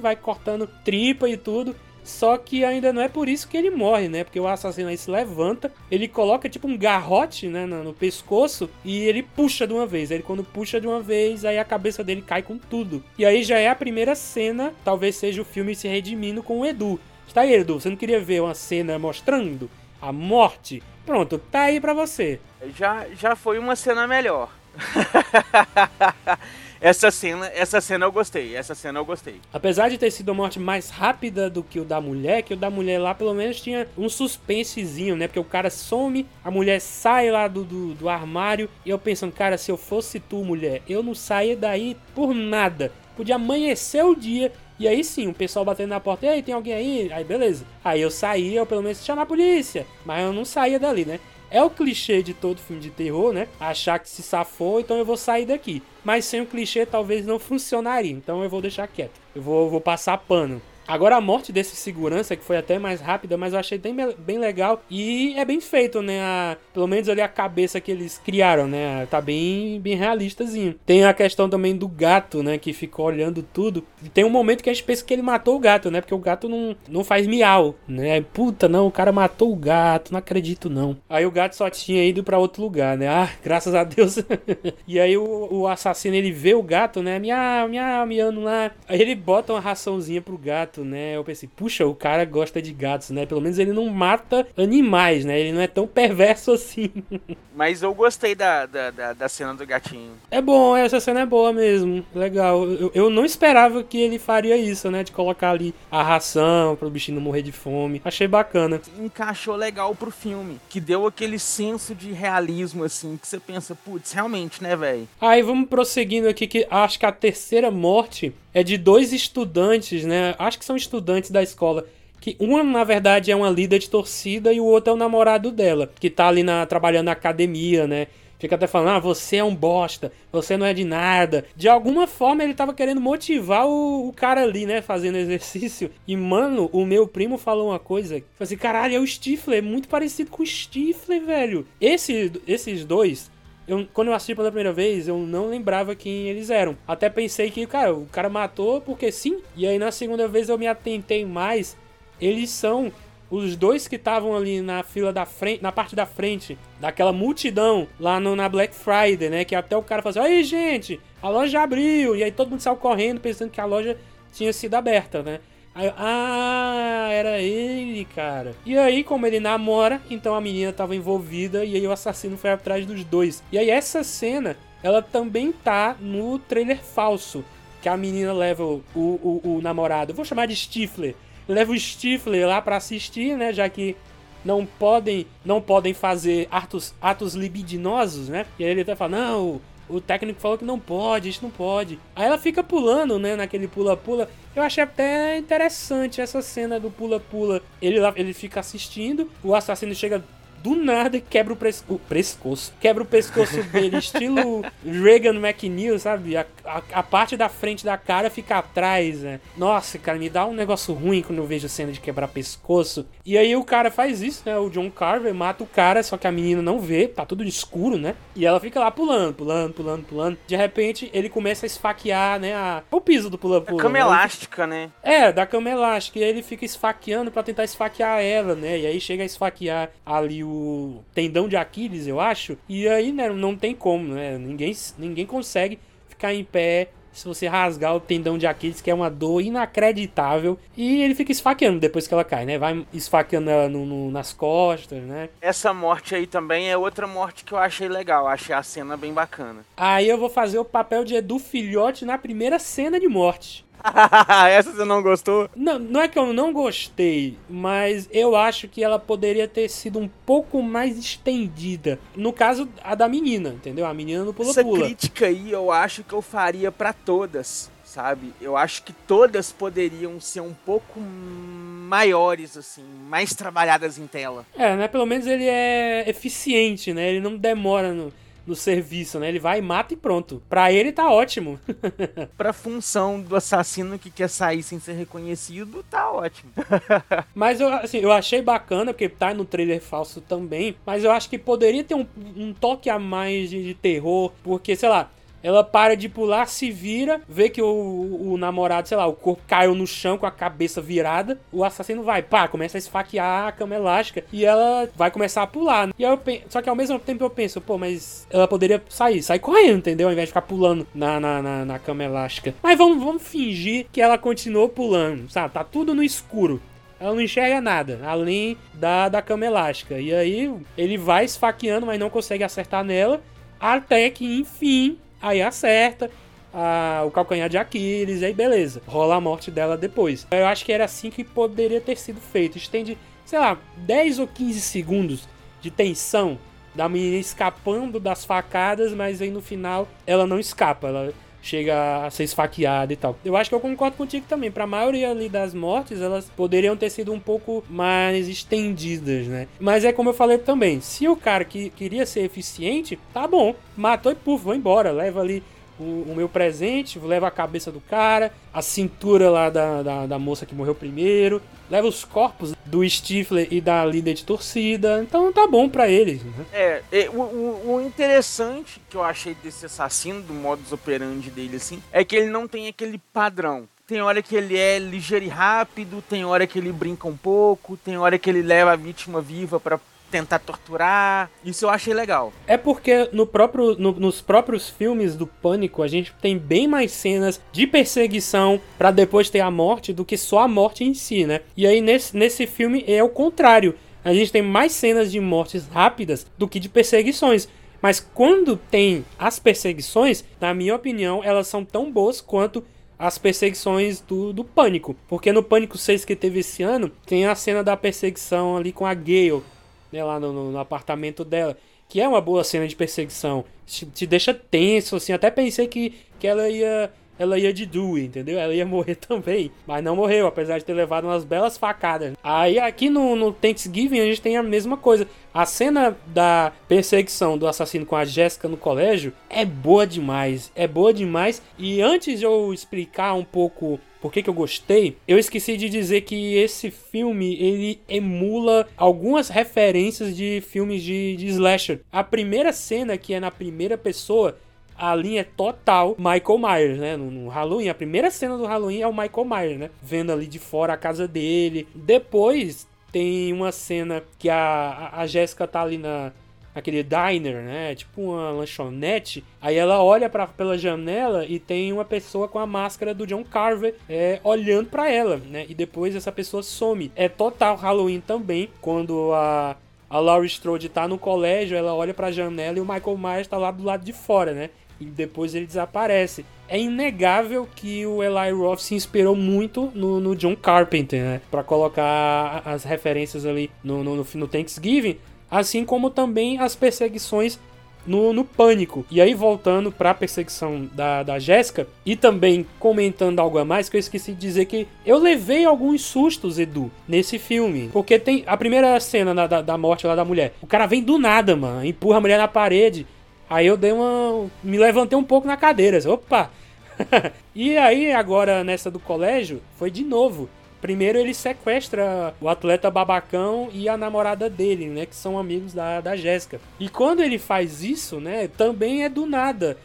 Vai cortando tripa e tudo. Só que ainda não é por isso que ele morre, né? Porque o assassino aí se levanta, ele coloca tipo um garrote, né, no, no pescoço e ele puxa de uma vez. Ele quando puxa de uma vez, aí a cabeça dele cai com tudo. E aí já é a primeira cena, talvez seja o filme se redimindo com o Edu. Está aí, Edu, você não queria ver uma cena mostrando a morte? Pronto, tá aí pra você. Já, já foi uma cena melhor. essa cena, essa cena eu gostei, essa cena eu gostei. Apesar de ter sido a morte mais rápida do que o da mulher, que o da mulher lá pelo menos tinha um suspensezinho, né? Porque o cara some, a mulher sai lá do, do, do armário, e eu pensando, cara, se eu fosse tu, mulher, eu não saia daí por nada. Podia amanhecer o dia e aí sim, o pessoal batendo na porta, e aí, tem alguém aí? Aí beleza. Aí eu saía, eu pelo menos chamar a polícia. Mas eu não saía dali, né? É o clichê de todo filme de terror, né? Achar que se safou, então eu vou sair daqui. Mas sem o clichê talvez não funcionaria, então eu vou deixar quieto. Eu vou, vou passar pano. Agora a morte desse segurança, que foi até mais rápida, mas eu achei bem, bem legal e é bem feito, né? A, pelo menos ali a cabeça que eles criaram, né? Tá bem, bem realistazinho. Tem a questão também do gato, né? Que ficou olhando tudo. E tem um momento que a gente pensa que ele matou o gato, né? Porque o gato não, não faz miau, né? Puta, não, o cara matou o gato, não acredito não. Aí o gato só tinha ido para outro lugar, né? Ah, graças a Deus. e aí o, o assassino, ele vê o gato, né? Miau, miau, miando lá. Aí ele bota uma raçãozinha pro gato gato, né? Eu pensei, puxa, o cara gosta de gatos, né? Pelo menos ele não mata animais, né? Ele não é tão perverso assim. Mas eu gostei da, da, da, da cena do gatinho. É bom, essa cena é boa mesmo. Legal. Eu, eu não esperava que ele faria isso, né? De colocar ali a ração para o bichinho não morrer de fome. Achei bacana. Encaixou legal pro filme. Que deu aquele senso de realismo, assim, que você pensa, putz, realmente, né, velho? Aí vamos prosseguindo aqui, que acho que a terceira morte é de dois estudantes, né? Acho que são estudantes da escola. Que uma, na verdade, é uma líder de torcida e o outro é o namorado dela, que tá ali na, trabalhando na academia, né? Fica até falando, ah, você é um bosta, você não é de nada. De alguma forma ele tava querendo motivar o, o cara ali, né, fazendo exercício. E, mano, o meu primo falou uma coisa, falou assim, caralho, é o Stifler, é muito parecido com o Stifler, velho. Esse, esses dois, eu, quando eu assisti pela primeira vez, eu não lembrava quem eles eram. Até pensei que, cara, o cara matou porque sim. E aí na segunda vez eu me atentei mais. Eles são os dois que estavam ali na fila da frente, na parte da frente, daquela multidão lá no, na Black Friday, né? Que até o cara assim: aí, gente, a loja abriu. E aí todo mundo saiu correndo pensando que a loja tinha sido aberta, né? Aí, ah, era ele, cara. E aí, como ele namora, então a menina tava envolvida e aí o assassino foi atrás dos dois. E aí essa cena, ela também tá no trailer falso. Que a menina leva o, o, o, namorado, vou chamar de Stifler, leva o Stifler lá para assistir, né? Já que não podem não podem fazer atos, atos libidinosos, né? E aí ele até fala, não, o técnico falou que não pode, isso não pode. Aí ela fica pulando, né, naquele pula-pula. Eu achei até interessante essa cena do pula-pula. Ele, ele fica assistindo, o assassino chega do nada quebra o, pres o pescoço. Quebra o pescoço dele, estilo Reagan McNeil, sabe? A, a, a, parte da frente da cara fica atrás, né? Nossa, cara, me dá um negócio ruim quando eu vejo cena de quebrar pescoço. E aí o cara faz isso, né? O John Carver mata o cara, só que a menina não vê, tá tudo escuro, né? E ela fica lá pulando, pulando, pulando, pulando. De repente, ele começa a esfaquear, né? A... O piso do pula-pula. A cama né? elástica, né? É, da cama elástica. E aí ele fica esfaqueando para tentar esfaquear ela, né? E aí chega a esfaquear ali o tendão de Aquiles, eu acho. E aí, né, não tem como, né? Ninguém, ninguém consegue ficar em pé se você rasgar o tendão de Aquiles, que é uma dor inacreditável. E ele fica esfaqueando depois que ela cai, né? Vai esfaqueando ela no, no, nas costas, né? Essa morte aí também é outra morte que eu achei legal. Achei a cena bem bacana. Aí eu vou fazer o papel de Edu Filhote na primeira cena de morte. Essa você não gostou? Não, não é que eu não gostei, mas eu acho que ela poderia ter sido um pouco mais estendida. No caso, a da menina, entendeu? A menina no pula-pula. Essa crítica aí eu acho que eu faria para todas, sabe? Eu acho que todas poderiam ser um pouco maiores, assim, mais trabalhadas em tela. É, né? Pelo menos ele é eficiente, né? Ele não demora no no serviço, né? Ele vai, mata e pronto. Pra ele tá ótimo. pra função do assassino que quer sair sem ser reconhecido, tá ótimo. mas eu, assim, eu achei bacana, porque tá no trailer falso também, mas eu acho que poderia ter um, um toque a mais de, de terror, porque, sei lá, ela para de pular, se vira, vê que o, o, namorado, sei lá, o corpo caiu no chão com a cabeça virada. O assassino vai, pá, começa a esfaquear a cama elástica e ela vai começar a pular. E eu penso, só que ao mesmo tempo eu penso, pô, mas ela poderia sair, sair correndo, entendeu? Ao invés de ficar pulando na, na, na, na cama elástica. Mas vamos, vamos fingir que ela continuou pulando, sabe? Tá tudo no escuro ela não enxerga nada, além da, da cama elástica. E aí ele vai esfaqueando, mas não consegue acertar nela. Até que, enfim, aí acerta a, o calcanhar de Aquiles, aí beleza, rola a morte dela depois. Eu acho que era assim que poderia ter sido feito. Estende, sei lá, 10 ou 15 segundos de tensão da menina escapando das facadas, mas aí no final ela não escapa, ela chega a ser esfaqueada e tal. Eu acho que eu concordo contigo também. Para a maioria ali das mortes, elas poderiam ter sido um pouco mais estendidas, né? Mas é como eu falei também, se o cara que queria ser eficiente, tá bom, matou e puf, vou embora, leva ali o, o, meu presente, leva a cabeça do cara, a cintura lá da, da, da moça que morreu primeiro, leva os corpos do Stifler e da líder de torcida, então tá bom para eles. Né? É, é o, o, o, interessante que eu achei desse assassino, do modus operandi dele, assim, é que ele não tem aquele padrão. Tem hora que ele é ligeiro e rápido, tem hora que ele brinca um pouco, tem hora que ele leva a vítima viva para tentar torturar. Isso eu achei legal. É porque no próprio, no, nos próprios filmes do Pânico a gente tem bem mais cenas de perseguição para depois ter a morte do que só a morte em si, né? E aí nesse, nesse filme é o contrário. A gente tem mais cenas de mortes rápidas do que de perseguições. Mas quando tem as perseguições, na minha opinião, elas são tão boas quanto as perseguições do, do Pânico. Porque no Pânico 6 que teve esse ano, tem a cena da perseguição ali com a Gale né, lá no, no, apartamento dela, que é uma boa cena de perseguição. Te, te, deixa tenso, assim. Até pensei que, que ela ia ela ia de Dewey, entendeu? Ela ia morrer também, mas não morreu, apesar de ter levado umas belas facadas. Aí aqui no, no Thanksgiving a gente tem a mesma coisa. A cena da perseguição do assassino com a Jéssica no colégio é boa demais, é boa demais. E antes de eu explicar um pouco por que, que eu gostei, eu esqueci de dizer que esse filme ele emula algumas referências de filmes de, de slasher. A primeira cena, que é na primeira pessoa, a linha é total Michael Myers, né? No, no, Halloween, a primeira cena do Halloween é o Michael Myers, né? Vendo ali de fora a casa dele. Depois tem uma cena que a, a Jéssica tá ali na, naquele diner, né? Tipo uma lanchonete. Aí ela olha pra, pela janela e tem uma pessoa com a máscara do John Carver é, olhando para ela, né? E depois essa pessoa some. É total Halloween também, quando a, a Laurie Strode tá no colégio, ela olha pra janela e o Michael Myers tá lá do lado de fora, né? e depois ele desaparece. É inegável que o Eli Roth se inspirou muito no, no John Carpenter, né? Pra colocar as referências ali no, no, no Thanksgiving, assim como também as perseguições no, no Pânico. E aí, voltando para a perseguição da, da Jéssica, e também comentando algo a mais, que eu esqueci de dizer que eu levei alguns sustos, Edu, nesse filme. Porque tem a primeira cena da, da morte lá da mulher. O cara vem do nada, mano, empurra a mulher na parede. Aí eu dei uma. Me levantei um pouco na cadeira. Opa! e aí, agora nessa do colégio, foi de novo. Primeiro ele sequestra o atleta babacão e a namorada dele, né? Que são amigos da, da Jéssica. E quando ele faz isso, né? Também é do nada.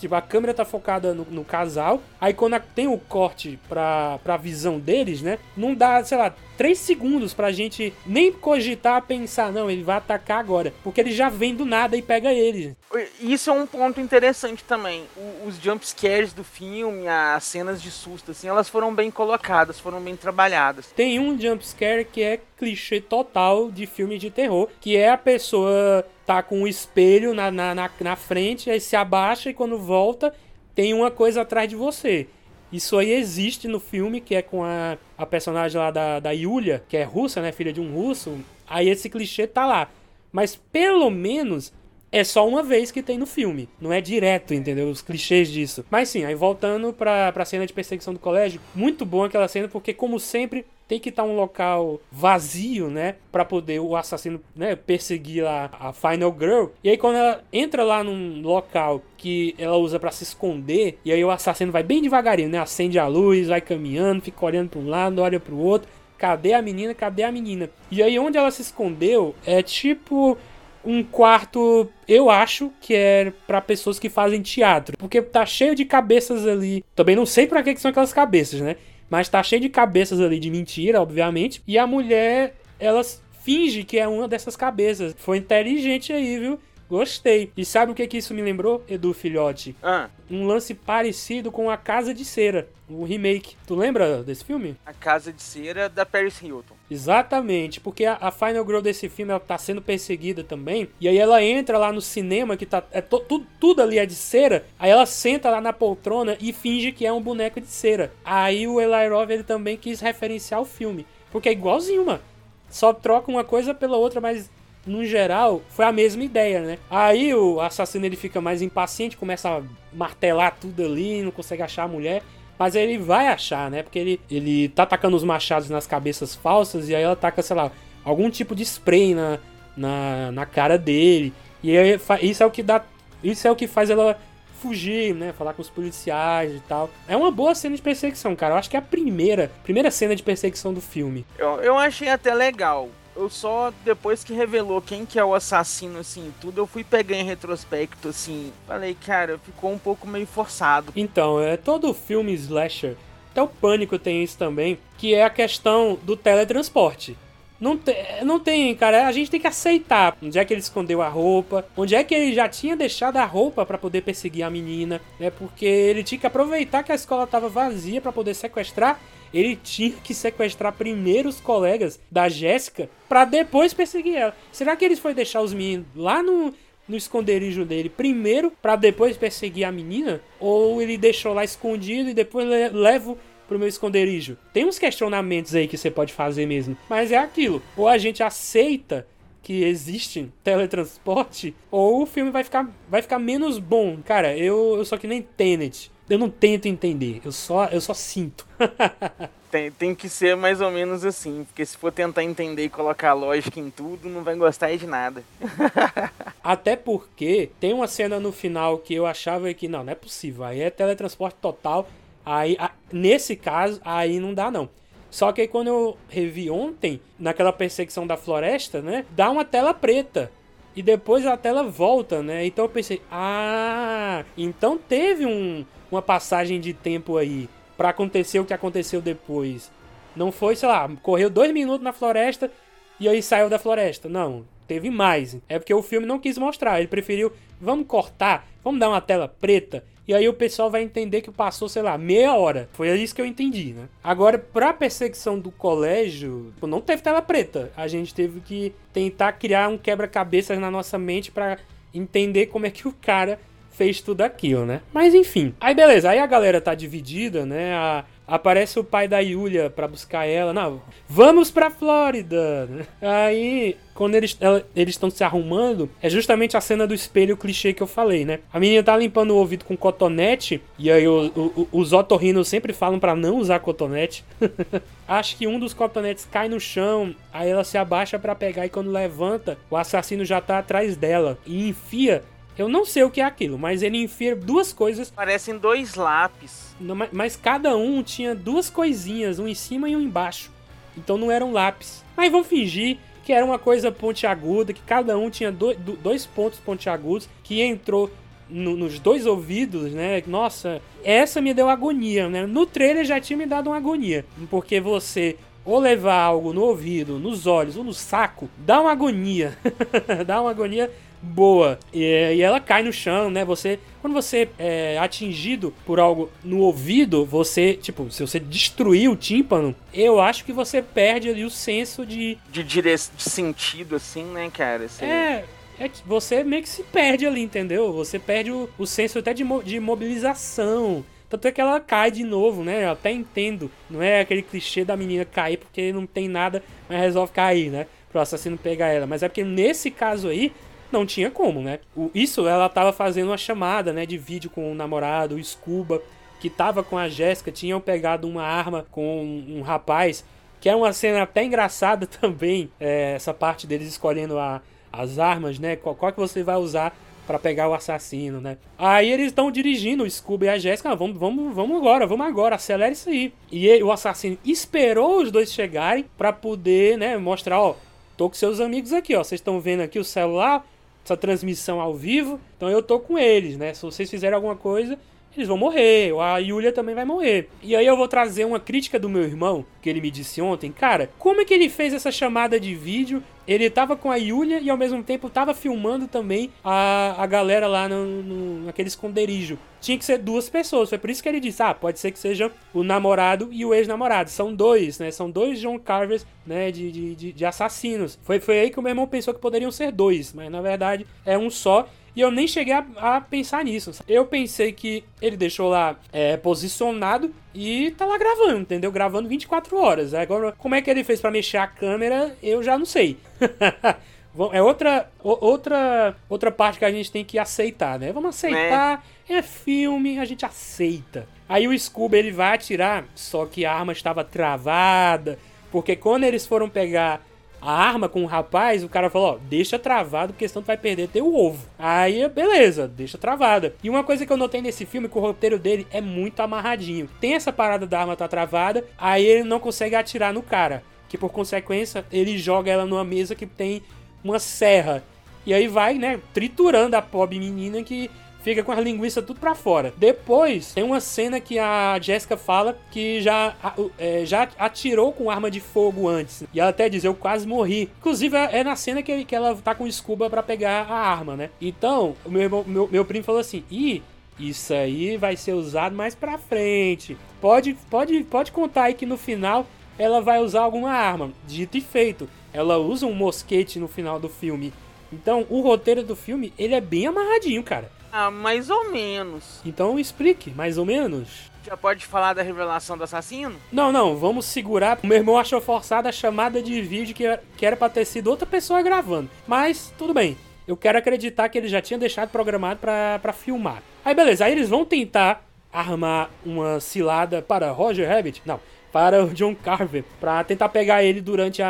Tipo, a câmera tá focada no, no casal. Aí quando tem o corte pra, pra visão deles, né? Não dá, sei lá, 3 segundos pra gente nem cogitar, pensar, não, ele vai atacar agora. Porque ele já vem do nada e pega ele. Isso é um ponto interessante também. O, os jump scares do filme, as cenas de susto, assim, elas foram bem colocadas, foram bem trabalhadas. Tem um jump scare que é clichê total de filme de terror, que é a pessoa tá com um espelho na, na, na, na frente, aí se abaixa e quando volta tem uma coisa atrás de você. Isso aí existe no filme, que é com a, a personagem lá da, da Yulia, que é russa, né? Filha de um russo. Aí esse clichê tá lá. Mas pelo menos é só uma vez que tem no filme. Não é direto, entendeu? Os clichês disso. Mas sim, aí voltando pra, pra cena de perseguição do colégio, muito bom aquela cena, porque como sempre, tem que estar tá um local vazio, né? Pra poder o assassino né, perseguir a, a Final Girl. E aí, quando ela entra lá num local que ela usa para se esconder, e aí o assassino vai bem devagarinho, né? Acende a luz, vai caminhando, fica olhando para um lado, olha para o outro. Cadê a menina? Cadê a menina? E aí, onde ela se escondeu é tipo um quarto, eu acho que é para pessoas que fazem teatro, porque tá cheio de cabeças ali. Também não sei para que, que são aquelas cabeças, né? Mas tá cheio de cabeças ali de mentira, obviamente. E a mulher, ela finge que é uma dessas cabeças. Foi inteligente aí, viu? Gostei. E sabe o que, que isso me lembrou, Edu Filhote? Ah. Um lance parecido com A Casa de Cera, o remake. Tu lembra desse filme? A Casa de Cera da Paris Hilton. Exatamente, porque a, a Final Girl desse filme ela tá sendo perseguida também. E aí ela entra lá no cinema, que tá. É to, tudo, tudo ali é de cera. Aí ela senta lá na poltrona e finge que é um boneco de cera. Aí o Eli Roth ele também quis referenciar o filme. Porque é igualzinho, mano. Só troca uma coisa pela outra, mas no geral, foi a mesma ideia, né? Aí o assassino ele fica mais impaciente, começa a martelar tudo ali, não consegue achar a mulher. Mas ele vai achar, né? Porque ele, ele tá atacando os machados nas cabeças falsas e aí ela ataca, sei lá, algum tipo de spray na, na, na cara dele. E aí, isso é o que dá. Isso é o que faz ela fugir, né? Falar com os policiais e tal. É uma boa cena de perseguição, cara. Eu acho que é a primeira, primeira cena de perseguição do filme. Eu, eu achei até legal eu só, depois que revelou quem que é o assassino, assim, tudo, eu fui pegar em retrospecto, assim, falei, cara, ficou um pouco meio forçado. Então, é todo filme slasher, até o Pânico tem isso também, que é a questão do teletransporte. Não, te, não tem, cara. A gente tem que aceitar onde é que ele escondeu a roupa, onde é que ele já tinha deixado a roupa para poder perseguir a menina, né? Porque ele tinha que aproveitar que a escola tava vazia para poder sequestrar ele tinha que sequestrar primeiro os colegas da Jéssica para depois perseguir ela. Será que eles foi deixar os meninos lá no, no esconderijo dele primeiro para depois perseguir a menina? Ou ele deixou lá escondido e depois le levo pro meu esconderijo? Tem uns questionamentos aí que você pode fazer mesmo. Mas é aquilo. Ou a gente aceita que existe teletransporte, ou o filme vai ficar, vai ficar menos bom. Cara, eu, eu que nem Tenet. Eu não tento entender, eu só, eu só sinto. tem, tem que ser mais ou menos assim, porque se for tentar entender e colocar lógica em tudo, não vai gostar de nada. Até porque tem uma cena no final que eu achava que não, não é possível, aí é teletransporte total. Aí, a, nesse caso, aí não dá não. Só que aí quando eu revi ontem, naquela perseguição da floresta, né? Dá uma tela preta. E depois a tela volta, né? Então eu pensei, ah, então teve um, uma passagem de tempo aí para acontecer o que aconteceu depois. Não foi, sei lá, correu dois minutos na floresta e aí saiu da floresta. Não, teve mais. É porque o filme não quis mostrar. Ele preferiu, vamos cortar, vamos dar uma tela preta e aí o pessoal vai entender que passou, sei lá, meia hora. Foi isso que eu entendi, né? Agora, pra perseguição do colégio, não teve tela preta. A gente teve que tentar criar um quebra-cabeças na nossa mente para entender como é que o cara fez tudo aquilo, né? Mas enfim. Aí beleza, aí a galera tá dividida, né? A, aparece o pai da Yulia para buscar ela. Não, vamos pra Flórida. Aí, quando eles estão se arrumando, é justamente a cena do espelho clichê que eu falei, né? A menina tá limpando o ouvido com cotonete, e aí o, o, os otorrinos sempre falam para não usar cotonete. Acho que um dos cotonetes cai no chão, aí ela se abaixa para pegar e quando levanta, o assassino já tá atrás dela e enfia eu não sei o que é aquilo, mas ele enfia duas coisas. Parecem dois lápis. mas cada um tinha duas coisinhas, um em cima e um embaixo. Então não eram lápis. Mas vamos fingir que era uma coisa pontiaguda, que cada um tinha do, do, dois pontos pontiagudos, que entrou no, nos dois ouvidos, né? Nossa, essa me deu agonia, né? No trailer já tinha me dado uma agonia, porque você ou levar algo no ouvido, nos olhos ou no saco, dá uma agonia. dá uma agonia boa. E, e, ela cai no chão, né? Você. Quando você é atingido por algo no ouvido, você, tipo, se você destruir o tímpano, eu acho que você perde ali o senso de. De, dire... de sentido, assim, né, cara? Você... É. É que você meio que se perde ali, entendeu? Você perde o, o senso até de, mo de mobilização. Tanto é que ela cai de novo, né? Eu até entendo. Não é aquele clichê da menina cair porque não tem nada, mas resolve cair, né? Pro assassino pegar ela. Mas é porque nesse caso aí, não tinha como, né? O, isso ela tava fazendo uma chamada, né, de vídeo com o namorado, o Scuba, que tava com a Jéssica, tinham pegado uma arma com um, um rapaz, que é uma cena até engraçada também, é, essa parte deles escolhendo a, as armas, né? Qual, qual que você vai usar para pegar o assassino, né? Aí eles estão dirigindo o Scooby e a Jéssica, ah, vamos, vamos, vamos agora, vamos agora, acelera isso aí. E ele, o assassino esperou os dois chegarem para poder, né, mostrar, ó, tô com seus amigos aqui, ó, vocês estão vendo aqui o celular, essa transmissão ao vivo. Então eu tô com eles, né? Se vocês fizerem alguma coisa, eles vão morrer. A Yulia também vai morrer. E aí eu vou trazer uma crítica do meu irmão, que ele me disse ontem. Cara, como é que ele fez essa chamada de vídeo? Ele tava com a Yulia e ao mesmo tempo tava filmando também a, a galera lá no, no, naquele esconderijo. Tinha que ser duas pessoas. Foi por isso que ele disse: ah, pode ser que seja o namorado e o ex-namorado. São dois, né? São dois John Carvers, né? De, de, de, de assassinos. Foi, foi aí que o meu irmão pensou que poderiam ser dois, mas na verdade é um só. E eu nem cheguei a, a, pensar nisso. Eu pensei que ele deixou lá é, posicionado e tá lá gravando, entendeu? Gravando 24 horas. Agora, como é que ele fez para mexer a câmera, eu já não sei. é outra, outra, outra parte que a gente tem que aceitar, né? Vamos aceitar. É. é filme, a gente aceita. Aí o Scooby ele vai atirar, só que a arma estava travada. Porque quando eles foram pegar a arma com o rapaz, o cara falou, ó, deixa travado, porque senão tu vai perder teu ovo. Aí, beleza, deixa travada. E uma coisa que eu notei nesse filme, é que o roteiro dele é muito amarradinho. Tem essa parada da arma tá travada, aí ele não consegue atirar no cara. Que por consequência, ele joga ela numa mesa que tem uma serra. E aí vai, né, triturando a pobre menina que fica com as linguiças tudo pra fora. Depois, tem uma cena que a Jessica fala que já, é, já atirou com arma de fogo antes. E ela até diz, eu quase morri. Inclusive, é, é na cena que, que ela tá com o scuba para pegar a arma, né? Então, o meu, irmão, meu, meu primo falou assim, ih, isso aí vai ser usado mais pra frente. Pode, pode, pode contar aí que no final ela vai usar alguma arma. Dito e feito. Ela usa um mosquete no final do filme. Então, o roteiro do filme, ele é bem amarradinho, cara. Ah, mais ou menos. Então explique, mais ou menos. Já pode falar da revelação do assassino? Não, não, vamos segurar. O meu irmão achou forçada a chamada de vídeo que era, que era pra ter sido outra pessoa gravando. Mas, tudo bem. Eu quero acreditar que ele já tinha deixado programado pra, pra filmar. Aí, beleza. Aí eles vão tentar armar uma cilada para Roger Rabbit. Não, para o John Carver. Pra tentar pegar ele durante a,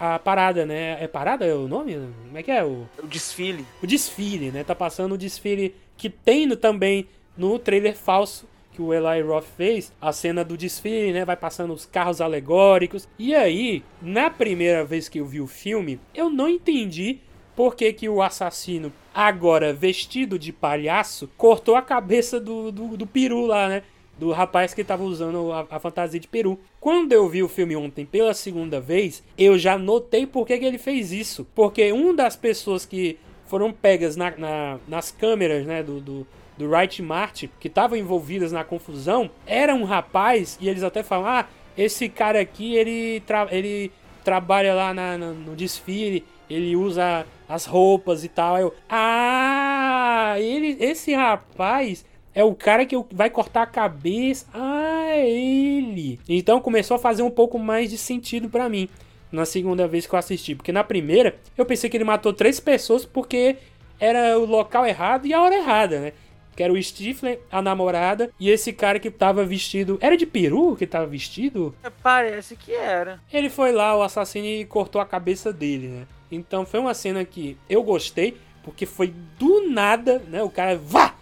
a, a parada, né? É parada é o nome? Como é que é? O, O desfile. o desfile, né? Tá passando o desfile que tem no- também no trailer falso que o Eli Roth fez, a cena do desfile, né? Vai passando os carros alegóricos. E aí, na primeira vez que eu vi o filme, eu não entendi por que, que o assassino, agora vestido de palhaço, cortou a cabeça do, do, do peru lá, né? Do rapaz que tava usando a, a fantasia de peru. Quando eu vi o filme ontem pela segunda vez, eu já notei por que, que ele fez isso. Porque uma das pessoas que foram pegas na- na- nas câmeras, né, do, do, do Wright Martin, que estavam envolvidas na confusão, era um rapaz, e eles até falam, ah, esse cara aqui, ele, tra ele trabalha lá na- na- no desfile, ele usa as roupas e tal. Eu, ah, ele, esse rapaz é o cara que vai cortar a cabeça. Ah, é ele. Então começou a fazer um pouco mais de sentido pra mim na segunda vez que eu assisti. Porque na primeira eu pensei que ele matou três pessoas porque era o local errado e a hora errada, né? Que era o Stifler, a namorada e esse cara que tava vestido. Era de peru que tava vestido? É, Parece que era. Ele foi lá, o assassino, e cortou a cabeça dele, né? Então foi uma cena que eu gostei, porque foi do nada, né? O cara, vá!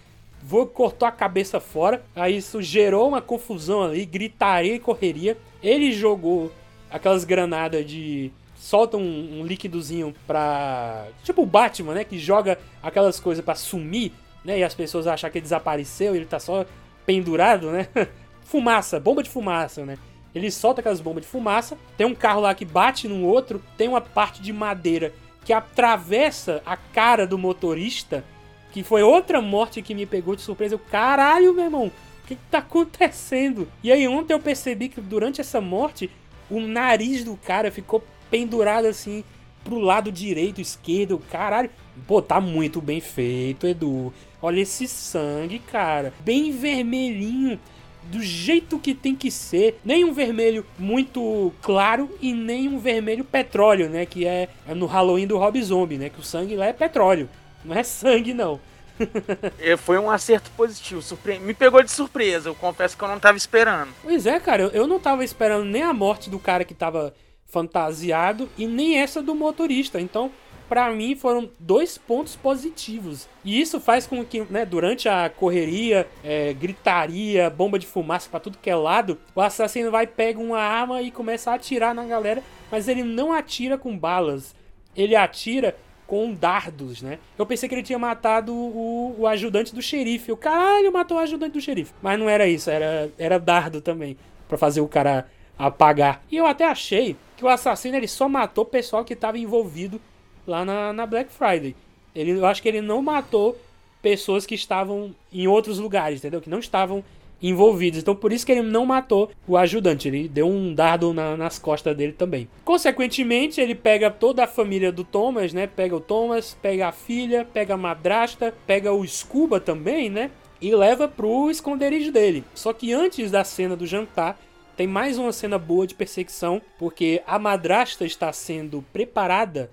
Vou, cortou a cabeça fora. Aí isso gerou uma confusão ali, gritaria e correria. Ele jogou aquelas granadas de. Solta um, um líquidozinho pra. Tipo o Batman, né? Que joga aquelas coisas pra sumir, né? E as pessoas acham que ele desapareceu e ele tá só pendurado, né? fumaça, bomba de fumaça, né? Ele solta aquelas bombas de fumaça. Tem um carro lá que bate no outro. Tem uma parte de madeira que atravessa a cara do motorista. Que foi outra morte que me pegou de surpresa. Eu, caralho, meu irmão, o que, que tá acontecendo? E aí ontem eu percebi que durante essa morte, o nariz do cara ficou pendurado assim pro lado direito, esquerdo. Caralho, pô, tá muito bem feito, Edu. Olha esse sangue, cara. Bem vermelhinho do jeito que tem que ser. Nem um vermelho muito claro e nem um vermelho petróleo, né? Que é, no Halloween do Rob Zombie, né? Que o sangue lá é petróleo. Não é sangue, não. É, Foi um acerto positivo. surpre- Me pegou de surpresa. Eu confesso que eu não tava esperando. Pois é, cara, eu, não tava esperando nem a morte do cara que tava fantasiado e nem essa do motorista. Então, pra mim, foram dois pontos positivos. E isso faz com que, né, durante a correria, é, gritaria, bomba de fumaça pra tudo que é lado, o assassino vai, pega uma arma e começa a atirar na galera, mas ele não atira com balas. Ele atira com dardos, né? Eu pensei que ele tinha matado o, o ajudante do xerife. O caralho matou o ajudante do xerife. Mas não era isso, era, era dardo também. Pra fazer o cara apagar. E eu até achei que o assassino ele só matou o pessoal que tava envolvido lá na, na Black Friday. Ele, eu acho que ele não matou pessoas que estavam em outros lugares, entendeu? Que não estavam envolvidos. Então por isso que ele não matou o ajudante. Ele deu um dardo na- nas costas dele também. Consequentemente, ele pega toda a família do Thomas, né? Pega o Thomas, pega a filha, pega a madrasta, pega o Scuba também, né? E leva pro esconderijo dele. Só que antes da cena do jantar, tem mais uma cena boa de perseguição, porque a madrasta está sendo preparada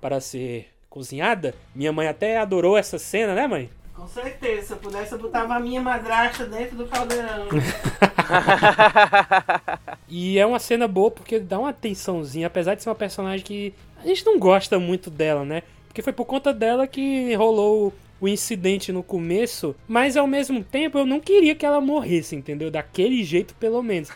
para ser cozinhada. Minha mãe até adorou essa cena, né, mãe? Com certeza, se eu pudesse, eu botava a minha madrasta dentro do caldeirão. E é uma cena boa porque dá uma tensãozinha, apesar de ser uma personagem que a gente não gosta muito dela, né? Porque foi por conta dela que rolou o incidente no começo, mas ao mesmo tempo eu não queria que ela morresse, entendeu? Daquele jeito, pelo menos.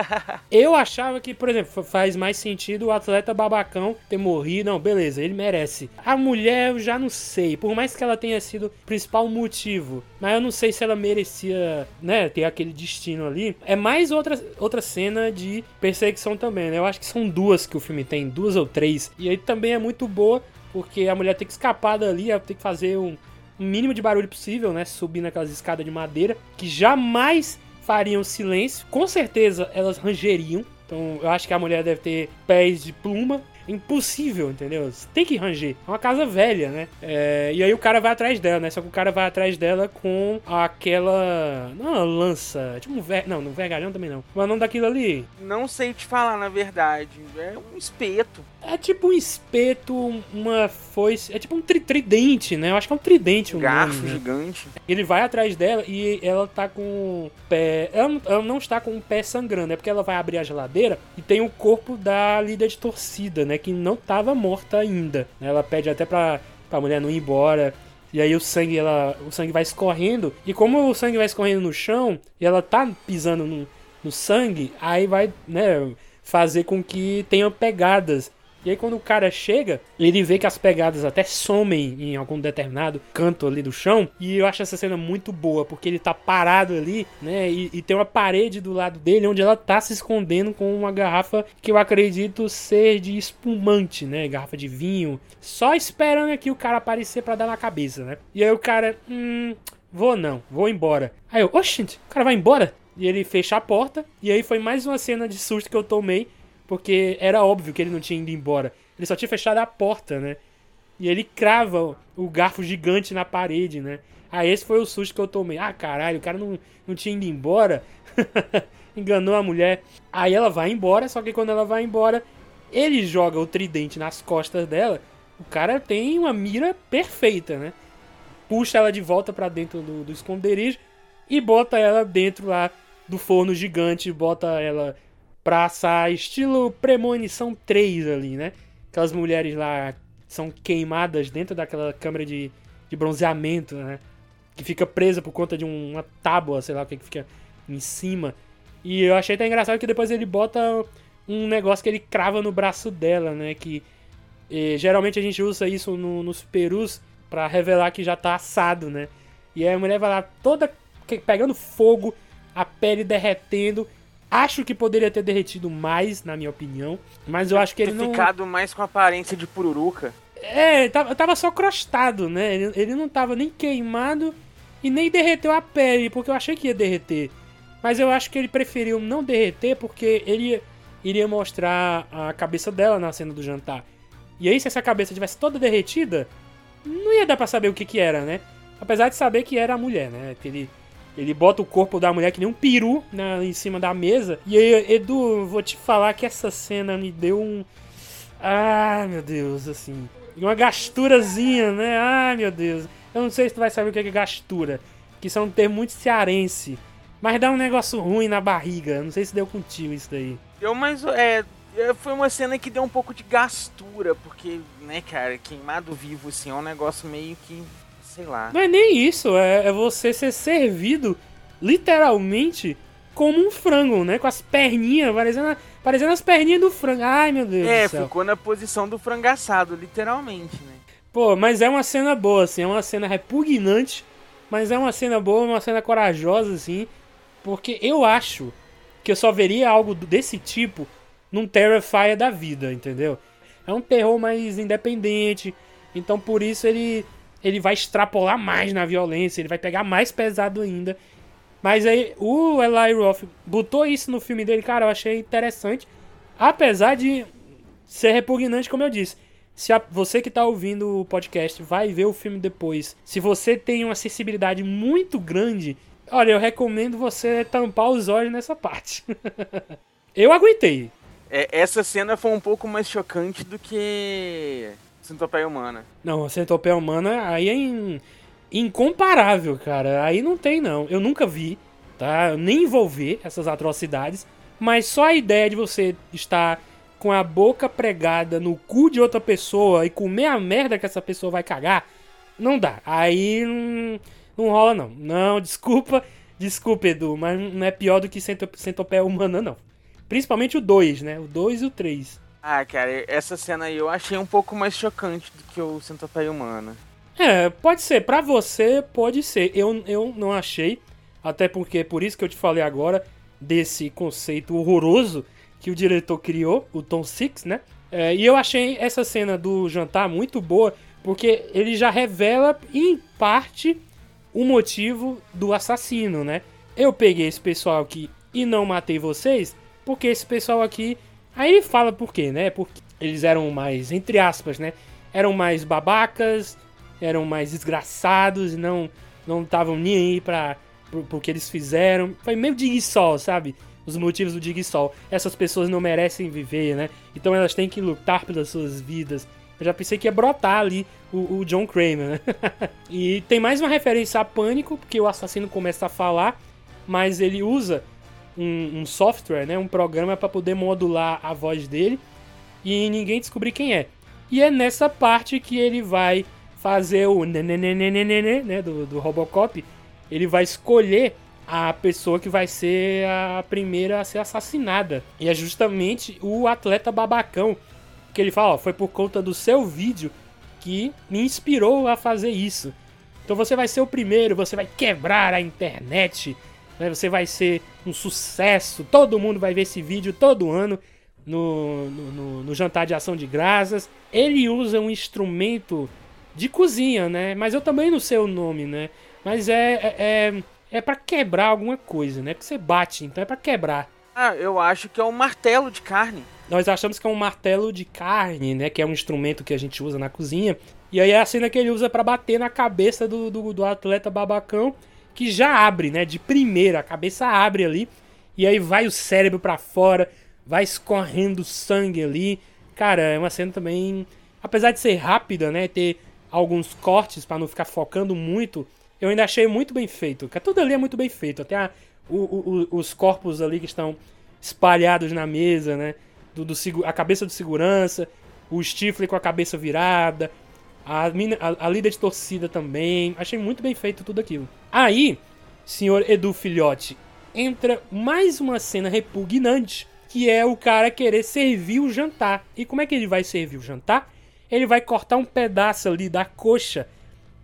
eu achava que, por exemplo, faz mais sentido o atleta babacão ter morrido. Não, beleza, ele merece. A mulher eu já não sei, por mais que ela tenha sido o principal motivo, mas eu não sei se ela merecia, né, ter aquele destino ali. É mais outra, outra cena de perseguição também, né? Eu acho que são duas que o filme tem, duas ou três. E aí também é muito boa, porque a mulher tem que escapar dali, ela tem que fazer um mínimo de barulho possível, né? Subir naquelas escadas de madeira que jamais fariam silêncio. Com certeza elas rangeriam. Então eu acho que a mulher deve ter pés de pluma. Impossível, entendeu? Você tem que ranger. É uma casa velha, né? É, e aí o cara vai atrás dela, né? Só que o cara vai atrás dela com aquela. Não, uma lança. Tipo um ver... Não, no vergalhão também não. Mas o nome daquilo ali. Não sei te falar, na verdade. É um espeto. É tipo um espeto, uma foice. É tipo um tri tridente, né? Eu acho que é um tridente o Garfo nome, né? gigante. Ele vai atrás dela e ela tá com o pé. Ela, não- ela não está com o pé sangrando, é porque ela vai abrir a geladeira e tem o corpo da líder de torcida, né? Que não tava morta ainda. né? Ela pede até pra, pra mulher não ir embora. E aí o sangue, ela, o sangue vai escorrendo. E como o sangue vai escorrendo no chão e ela tá pisando no, no sangue, aí vai, né, fazer com que tenha pegadas. E aí quando o cara chega, ele vê que as pegadas até somem em algum determinado canto ali do chão. E eu acho essa cena muito boa, porque ele tá parado ali, né? E, e tem uma parede do lado dele onde ela tá se escondendo com uma garrafa que eu acredito ser de espumante, né? Garrafa de vinho. Só esperando aqui o cara aparecer pra dar na cabeça, né? E aí o cara, hum, vou não, vou embora. Aí eu, oxente, o cara vai embora? E ele fecha a porta. E aí foi mais uma cena de susto que eu tomei. Porque era óbvio que ele não tinha ido embora. Ele só tinha fechado a porta, né? E ele crava o- garfo gigante na parede, né? Ah, esse foi o susto que eu tomei. Ah, caralho, o cara não, não tinha ido embora. Enganou a mulher. Aí ela vai embora, só que quando ela vai embora, ele joga o tridente nas costas dela. O cara tem uma mira perfeita, né? Puxa ela de volta pra dentro do, do esconderijo e bota ela dentro lá do forno gigante, bota ela pra assar estilo Premonição 3 ali, né? Aquelas mulheres lá são queimadas dentro daquela câmara de, de bronzeamento, né? Que fica presa por conta de um- uma tábua, sei lá o que que fica em cima. E eu achei até engraçado que depois ele bota um negócio que ele crava no braço dela, né? Que eh, geralmente a gente usa isso no- nos perus pra revelar que já tá assado, né? E aí a mulher vai lá toda pegando fogo, a pele derretendo. Acho que poderia ter derretido mais, na minha opinião. Mas eu acho que ele não. ficado mais com aparência de pururuca. É, tava, tava só crostado, né? Ele, ele não tava nem queimado e nem derreteu a pele, porque eu achei que ia derreter. Mas eu acho que ele preferiu não derreter porque ele iria mostrar a cabeça dela na cena do jantar. E aí, se essa cabeça tivesse toda derretida, não ia dar pra saber o que que era, né? Apesar de saber que era a mulher, né? Que ele, ele bota o corpo da mulher que nem um peru na, em cima da mesa. E aí, Edu, vou te falar que essa cena me deu um. Ai, meu Deus, assim. Uma gasturazinha, né? Ai, meu Deus. Eu não sei se tu vai saber o que é gastura. Que isso é um termo muito cearense. Mas dá um negócio ruim na barriga. Não sei se deu contigo isso daí. Deu mais. É, é, foi uma cena que deu um pouco de gastura, porque, né, cara, queimado vivo, assim, é um negócio meio que. Sei lá. Não é nem isso, é, é você ser servido literalmente como um frango, né? Com as perninhas, parecendo, parecendo as perninhas do frango. Ai, meu Deus É, do céu. ficou na posição do frangaçado, literalmente, né? Pô, mas é uma cena boa, assim, é uma cena repugnante, mas é uma cena boa, uma cena corajosa, assim, porque eu acho que eu só veria algo desse tipo num Terrifier da vida, entendeu? É um terror mais independente, então por isso ele, ele vai extrapolar mais na violência, ele vai pegar mais pesado ainda. Mas aí o Eli Roth botou isso no filme dele, cara, eu achei interessante, apesar de ser repugnante, como eu disse. Se a- você que tá ouvindo o podcast vai ver o filme depois, se você tem uma sensibilidade muito grande, olha, eu recomendo você tampar os olhos nessa parte. eu aguentei. É, essa cena foi um pouco mais chocante do que. Centopeia Humana. Não, a centopeia humana aí é in- incomparável, cara. Aí não tem, não. Eu nunca vi, tá? Eu nem ver essas atrocidades. Mas só a ideia de você estar com a boca pregada no cu de outra pessoa e comer a merda que essa pessoa vai cagar, não dá. Aí não, não rola, não. Não, desculpa, desculpa, Edu, mas não é pior do que cento- centopeia humana, não. Principalmente o 2, né? O 2 e o 3. Ah, cara, essa cena aí eu achei um pouco mais chocante do que o Centopeia Humana. É, pode ser. Pra você, pode ser. Eu, eu não achei. Até porque, por isso que eu te falei agora, desse conceito horroroso que o diretor criou, o Tom Six, né? É, e eu achei essa cena do jantar muito boa, porque ele já revela, em parte, o motivo do assassino, né? Eu peguei esse pessoal aqui e não matei vocês, porque esse pessoal aqui. Aí ele fala por quê, né? Porque eles eram mais, entre aspas, né? Eram mais babacas, eram mais desgraçados, não não estavam nem aí pra, pro, pro que eles fizeram. Foi meio Dig Sol, sabe? Os motivos do Dig Sol. Essas pessoas não merecem viver, né? Então elas têm que lutar pelas suas vidas. Eu já pensei que ia brotar ali o, o John Kramer, né? e tem mais uma referência a Pânico, porque o assassino começa a falar, mas ele usa um, um software, né? Um programa para poder modular a voz dele e ninguém descobrir quem é. E é nessa parte que ele vai fazer o nenenenenenene, né, do, do Robocop, ele vai escolher a pessoa que vai ser a primeira a ser assassinada. E é justamente o atleta babacão. Que ele fala, ó, foi por conta do seu vídeo que me inspirou a fazer isso. Então você vai ser o primeiro, você vai quebrar a internet, né? você vai ser um sucesso, todo mundo vai ver esse vídeo todo ano no, no, no, no jantar de ação de graças. Ele usa um instrumento de cozinha, né? Mas eu também não sei o nome, né? Mas é é, é, é para quebrar alguma coisa, né? Que você bate, então é para quebrar. Ah, eu acho que é um martelo de carne. Nós achamos que é um martelo de carne, né? Que é um instrumento que a gente usa na cozinha. E aí é a cena que ele usa para bater na cabeça do, do, do, atleta babacão, que já abre, né? De primeira, a cabeça abre ali. E aí vai o cérebro para fora, vai escorrendo sangue ali. Cara, é uma cena também. Apesar de ser rápida, né? Ter alguns cortes para não ficar focando muito, eu ainda achei muito bem feito. Tudo ali é muito bem feito. Até a, o, o, os corpos ali que estão espalhados na mesa, né? Do, do, a cabeça do segurança, o Stifle com a cabeça virada, a, a, a, líder de torcida também. Achei muito bem feito tudo aquilo. Aí, senhor Edu Filhote, entra mais uma cena repugnante, que é o cara querer servir o jantar. E como é que ele vai servir o jantar? ele vai cortar um pedaço ali da coxa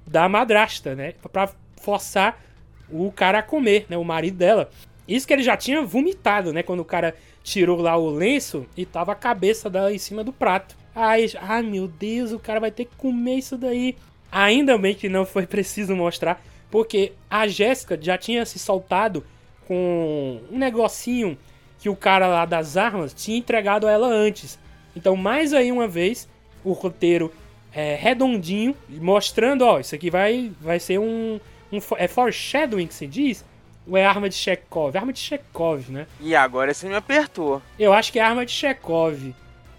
da madrasta, né? Pra forçar o cara a comer, né? O marido dela. Isso que ele já tinha vomitado, né? Quando o cara tirou lá o lenço e tava a cabeça dela em cima do prato. Aí, ai meu Deus, o cara vai ter que comer isso daí. Ainda bem que não foi preciso mostrar, porque a Jéssica já tinha se soltado com um negocinho que o cara lá das armas tinha entregado a ela antes. Então, mais aí uma vez, o roteiro é, redondinho, mostrando, ó, isso aqui vai, vai ser um, um. É foreshadowing que se diz? Ou é arma de Chekhov? Arma de Chekhov, né? E agora você me apertou. Eu acho que é arma de Chekhov.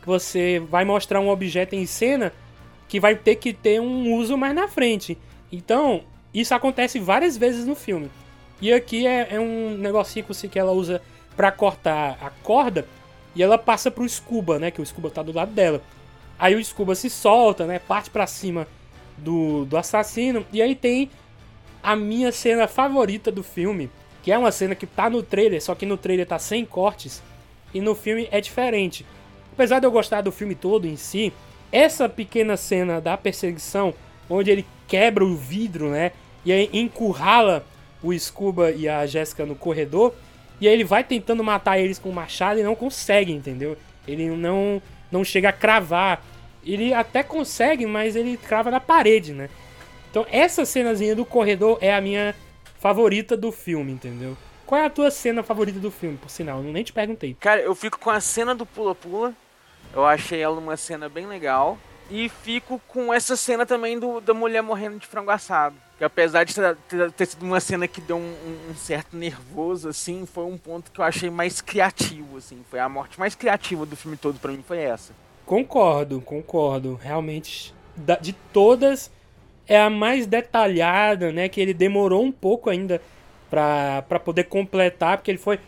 Você vai mostrar um objeto em cena que vai ter que ter um uso mais na frente. Então, isso acontece várias vezes no filme. E aqui é, é um negocinho que ela usa para cortar a corda e ela passa pro Scuba, né? Que o Scuba tá do lado dela. Aí o Scuba se solta, né? Parte para cima do, do assassino. E aí tem a minha cena favorita do filme, que é uma cena que tá no trailer, só que no trailer tá sem cortes. E no filme é diferente. Apesar de eu gostar do filme todo em si, essa pequena cena da perseguição, onde ele quebra o vidro, né? E aí encurrala o Scuba e a Jéssica no corredor. E aí ele vai tentando matar eles com o machado e não consegue, entendeu? Ele não não chega a cravar. Ele até consegue, mas ele crava na parede, né? Então essa cenazinha do corredor é a minha favorita do filme, entendeu? Qual é a tua cena favorita do filme, por sinal? Eu nem te perguntei. Cara, eu fico com a cena do pula-pula. Eu achei ela uma cena bem legal. E fico com essa cena também do, da mulher morrendo de frango assado. Que apesar de ter, ter, sido uma cena que deu um, um, certo nervoso, assim, foi um ponto que eu achei mais criativo, assim. Foi a morte mais criativa do filme todo para mim, foi essa. Concordo, concordo. Realmente, de todas, é a mais detalhada, né? Que ele demorou um pouco ainda para poder completar, porque ele foi.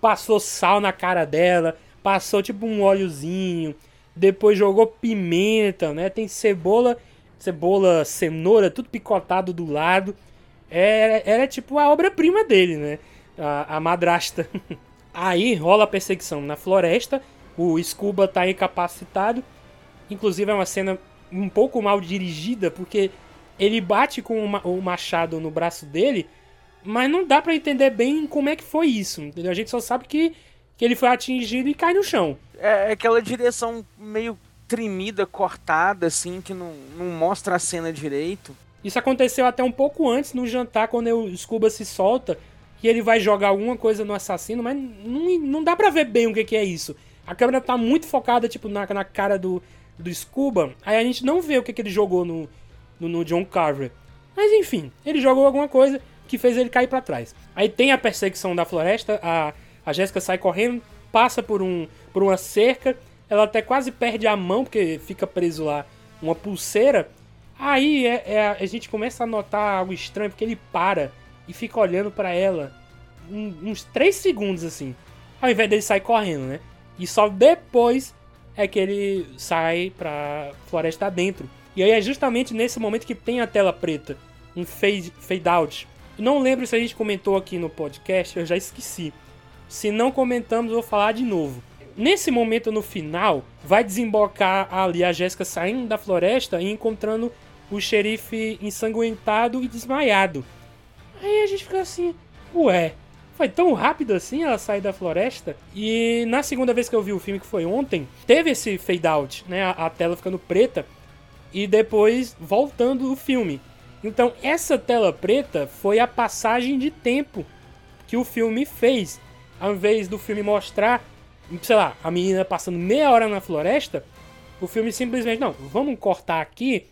Passou sal na cara dela, passou tipo um óleozinho, depois jogou pimenta, né? Tem cebola, cebola, cenoura, tudo picotado do lado. Era, era tipo a obra-prima dele, né? A, a madrasta. Aí rola a perseguição na floresta. O Scuba tá incapacitado. Inclusive é uma cena um pouco mal dirigida, porque ele bate com o machado no braço dele, mas não dá para entender bem como é que foi isso. Entendeu? A gente só sabe que, que ele foi atingido e cai no chão. É, é aquela direção meio tremida, cortada, assim, que não, não mostra a cena direito. Isso aconteceu até um pouco antes, no jantar, quando o Scuba se solta e ele vai jogar alguma coisa no assassino, mas não, não dá pra ver bem o que, que é isso. a câmera tá muito focada, tipo, na, na cara do, do Scuba. Aí a gente não vê o que, que ele jogou no, no, no John Carver. Mas enfim, ele jogou alguma coisa que fez ele cair para trás. Aí tem a perseguição da floresta, a, a Jéssica sai correndo, passa por, um, por uma cerca, ela até quase perde a mão, porque fica preso lá uma pulseira. Aí é, é, a gente começa a notar algo estranho, porque ele para e fica olhando para ela um, uns 3 segundos assim, ao invés dele sair correndo, né? E só depois é que ele sai pra floresta dentro. E aí é justamente nesse momento que tem a tela preta, um fade, fade out. Não lembro se a gente comentou aqui no podcast, eu já esqueci. Se não comentamos, vou falar de novo. Nesse momento no final, vai desembocar ali a Jéssica saindo da floresta e encontrando o xerife ensanguentado e desmaiado. Aí a gente fica assim, ué, foi tão rápido assim ela sair da floresta. E na segunda vez que eu vi o filme, que foi ontem, teve esse fade out, né? A, a tela ficando preta e depois voltando o filme. Então essa tela preta foi a passagem de tempo que o filme fez. Ao invés do filme mostrar, sei lá, a menina passando meia hora na floresta, o filme simplesmente, não, vamos cortar aqui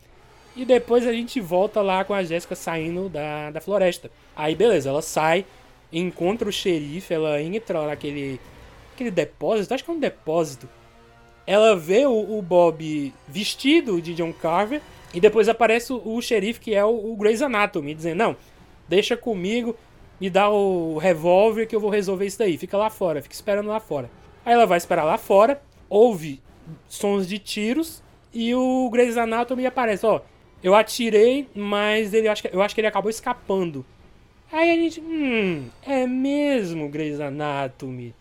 e depois a gente volta lá com a Jéssica saindo da, da floresta. Aí beleza, ela sai, encontra o xerife, ela entra naquele aquele depósito, acho que é um depósito. Ela vê o, o Bob vestido de John Carver e depois aparece o, o xerife que é o, o Grey's Anatomy, dizendo: Não, deixa comigo, me dá o revólver que eu vou resolver isso daí. Fica lá fora, fica esperando lá fora. Aí ela vai esperar lá fora, ouve sons de tiros e o Grey's Anatomy aparece: Ó, eu atirei, mas ele, eu acho que ele acabou escapando. Aí a gente, hum, é mesmo Grey's Anatomy.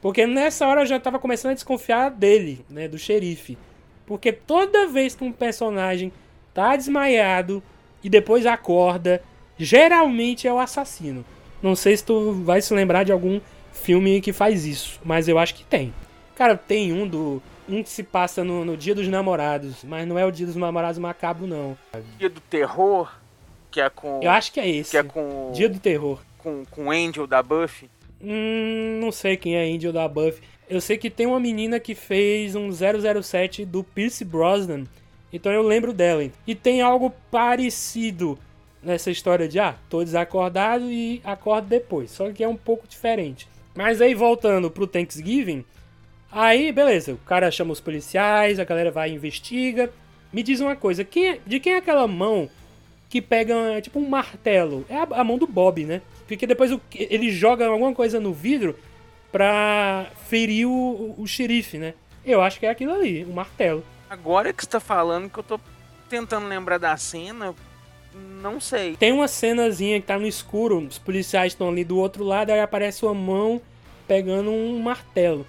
Porque nessa hora eu já tava começando a desconfiar dele, né, do xerife. Porque toda vez que um personagem tá desmaiado e depois acorda, geralmente é o assassino. Não sei se tu vai se lembrar de algum filme que faz isso, mas eu acho que tem. Cara, tem um do um que se passa no, no Dia dos Namorados, mas não é o Dia dos Namorados macabro não. Dia do Terror, que é com. Eu acho que é esse. Que é com. Dia do Terror. Com, com Angel da Buffy. Hum, não sei quem é Angel da Buffy. Eu sei que tem uma menina que fez um 007 do Pierce Brosnan. Então eu lembro dela. E tem algo parecido nessa história de, ah, tô desacordado e acordo depois. Só que é um pouco diferente. Mas aí voltando pro Thanksgiving, aí beleza, o cara chama os policiais, a galera vai e investiga. Me diz uma coisa, quem é, de quem é aquela mão que pega tipo um martelo. É a, a mão do Bob, né? Porque depois o, ele joga alguma coisa no vidro pra ferir o, o, xerife, né? Eu acho que é aquilo ali, o um martelo. Agora que você tá falando que eu tô tentando lembrar da cena, não sei. Tem uma cenazinha que tá no escuro, os policiais estão ali do outro lado, aí aparece uma mão pegando um martelo.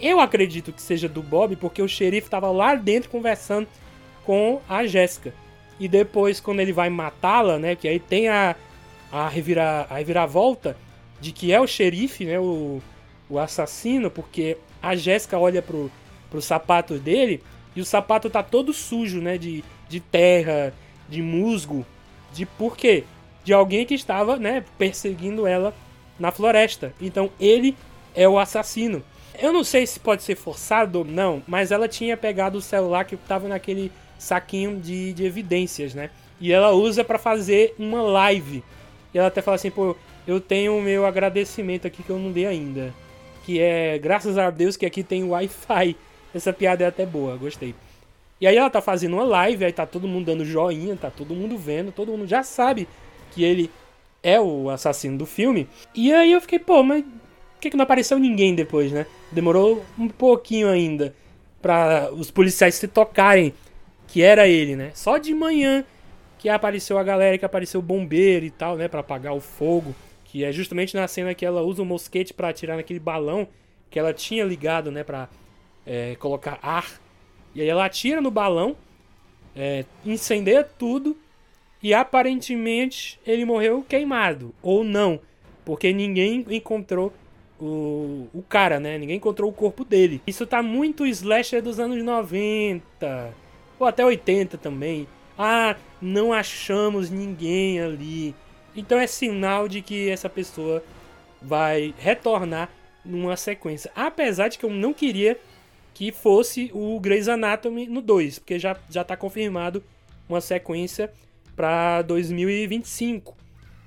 Eu acredito que seja do Bob, porque o xerife tava lá dentro conversando com a Jéssica. E depois, quando ele vai matá-la, né? Que aí tem a, a, revira, a reviravolta de que é o xerife, né? O, o assassino, porque a Jéssica olha pro, pro sapato dele e o sapato tá todo sujo, né? De, de terra, de musgo. De por quê? De alguém que estava, né? Perseguindo ela na floresta. Então ele é o assassino. Eu não sei se pode ser forçado ou não, mas ela tinha pegado o celular que estava naquele saquinho de, de evidências, né? E ela usa para fazer uma live. E ela até fala assim, pô, eu tenho o meu agradecimento aqui que eu não dei ainda. Que é, graças a Deus que aqui tem Wi-Fi. Essa piada é até boa, gostei. E aí ela tá fazendo uma live, aí tá todo mundo dando joinha, tá todo mundo vendo, todo mundo já sabe que ele é o assassino do filme. E aí eu fiquei, pô, mas por que, que não apareceu ninguém depois, né? Demorou um pouquinho ainda para os policiais se tocarem que era ele, né? Só de manhã que apareceu a galera, que apareceu o bombeiro e tal, né? Pra apagar o fogo. Que é justamente na cena que ela usa o mosquete para atirar naquele balão que ela tinha ligado, né? Pra é, colocar ar. E aí ela atira no balão, é, incendeia tudo. E aparentemente ele morreu queimado. Ou não. Porque ninguém encontrou o, o cara, né? Ninguém encontrou o corpo dele. Isso tá muito slasher dos anos 90 ou até 80 também. Ah, não achamos ninguém ali. Então é sinal de que essa pessoa vai retornar numa sequência. Apesar de que eu não queria que fosse o Grey's Anatomy no 2, porque já, já tá confirmado uma sequência para 2025.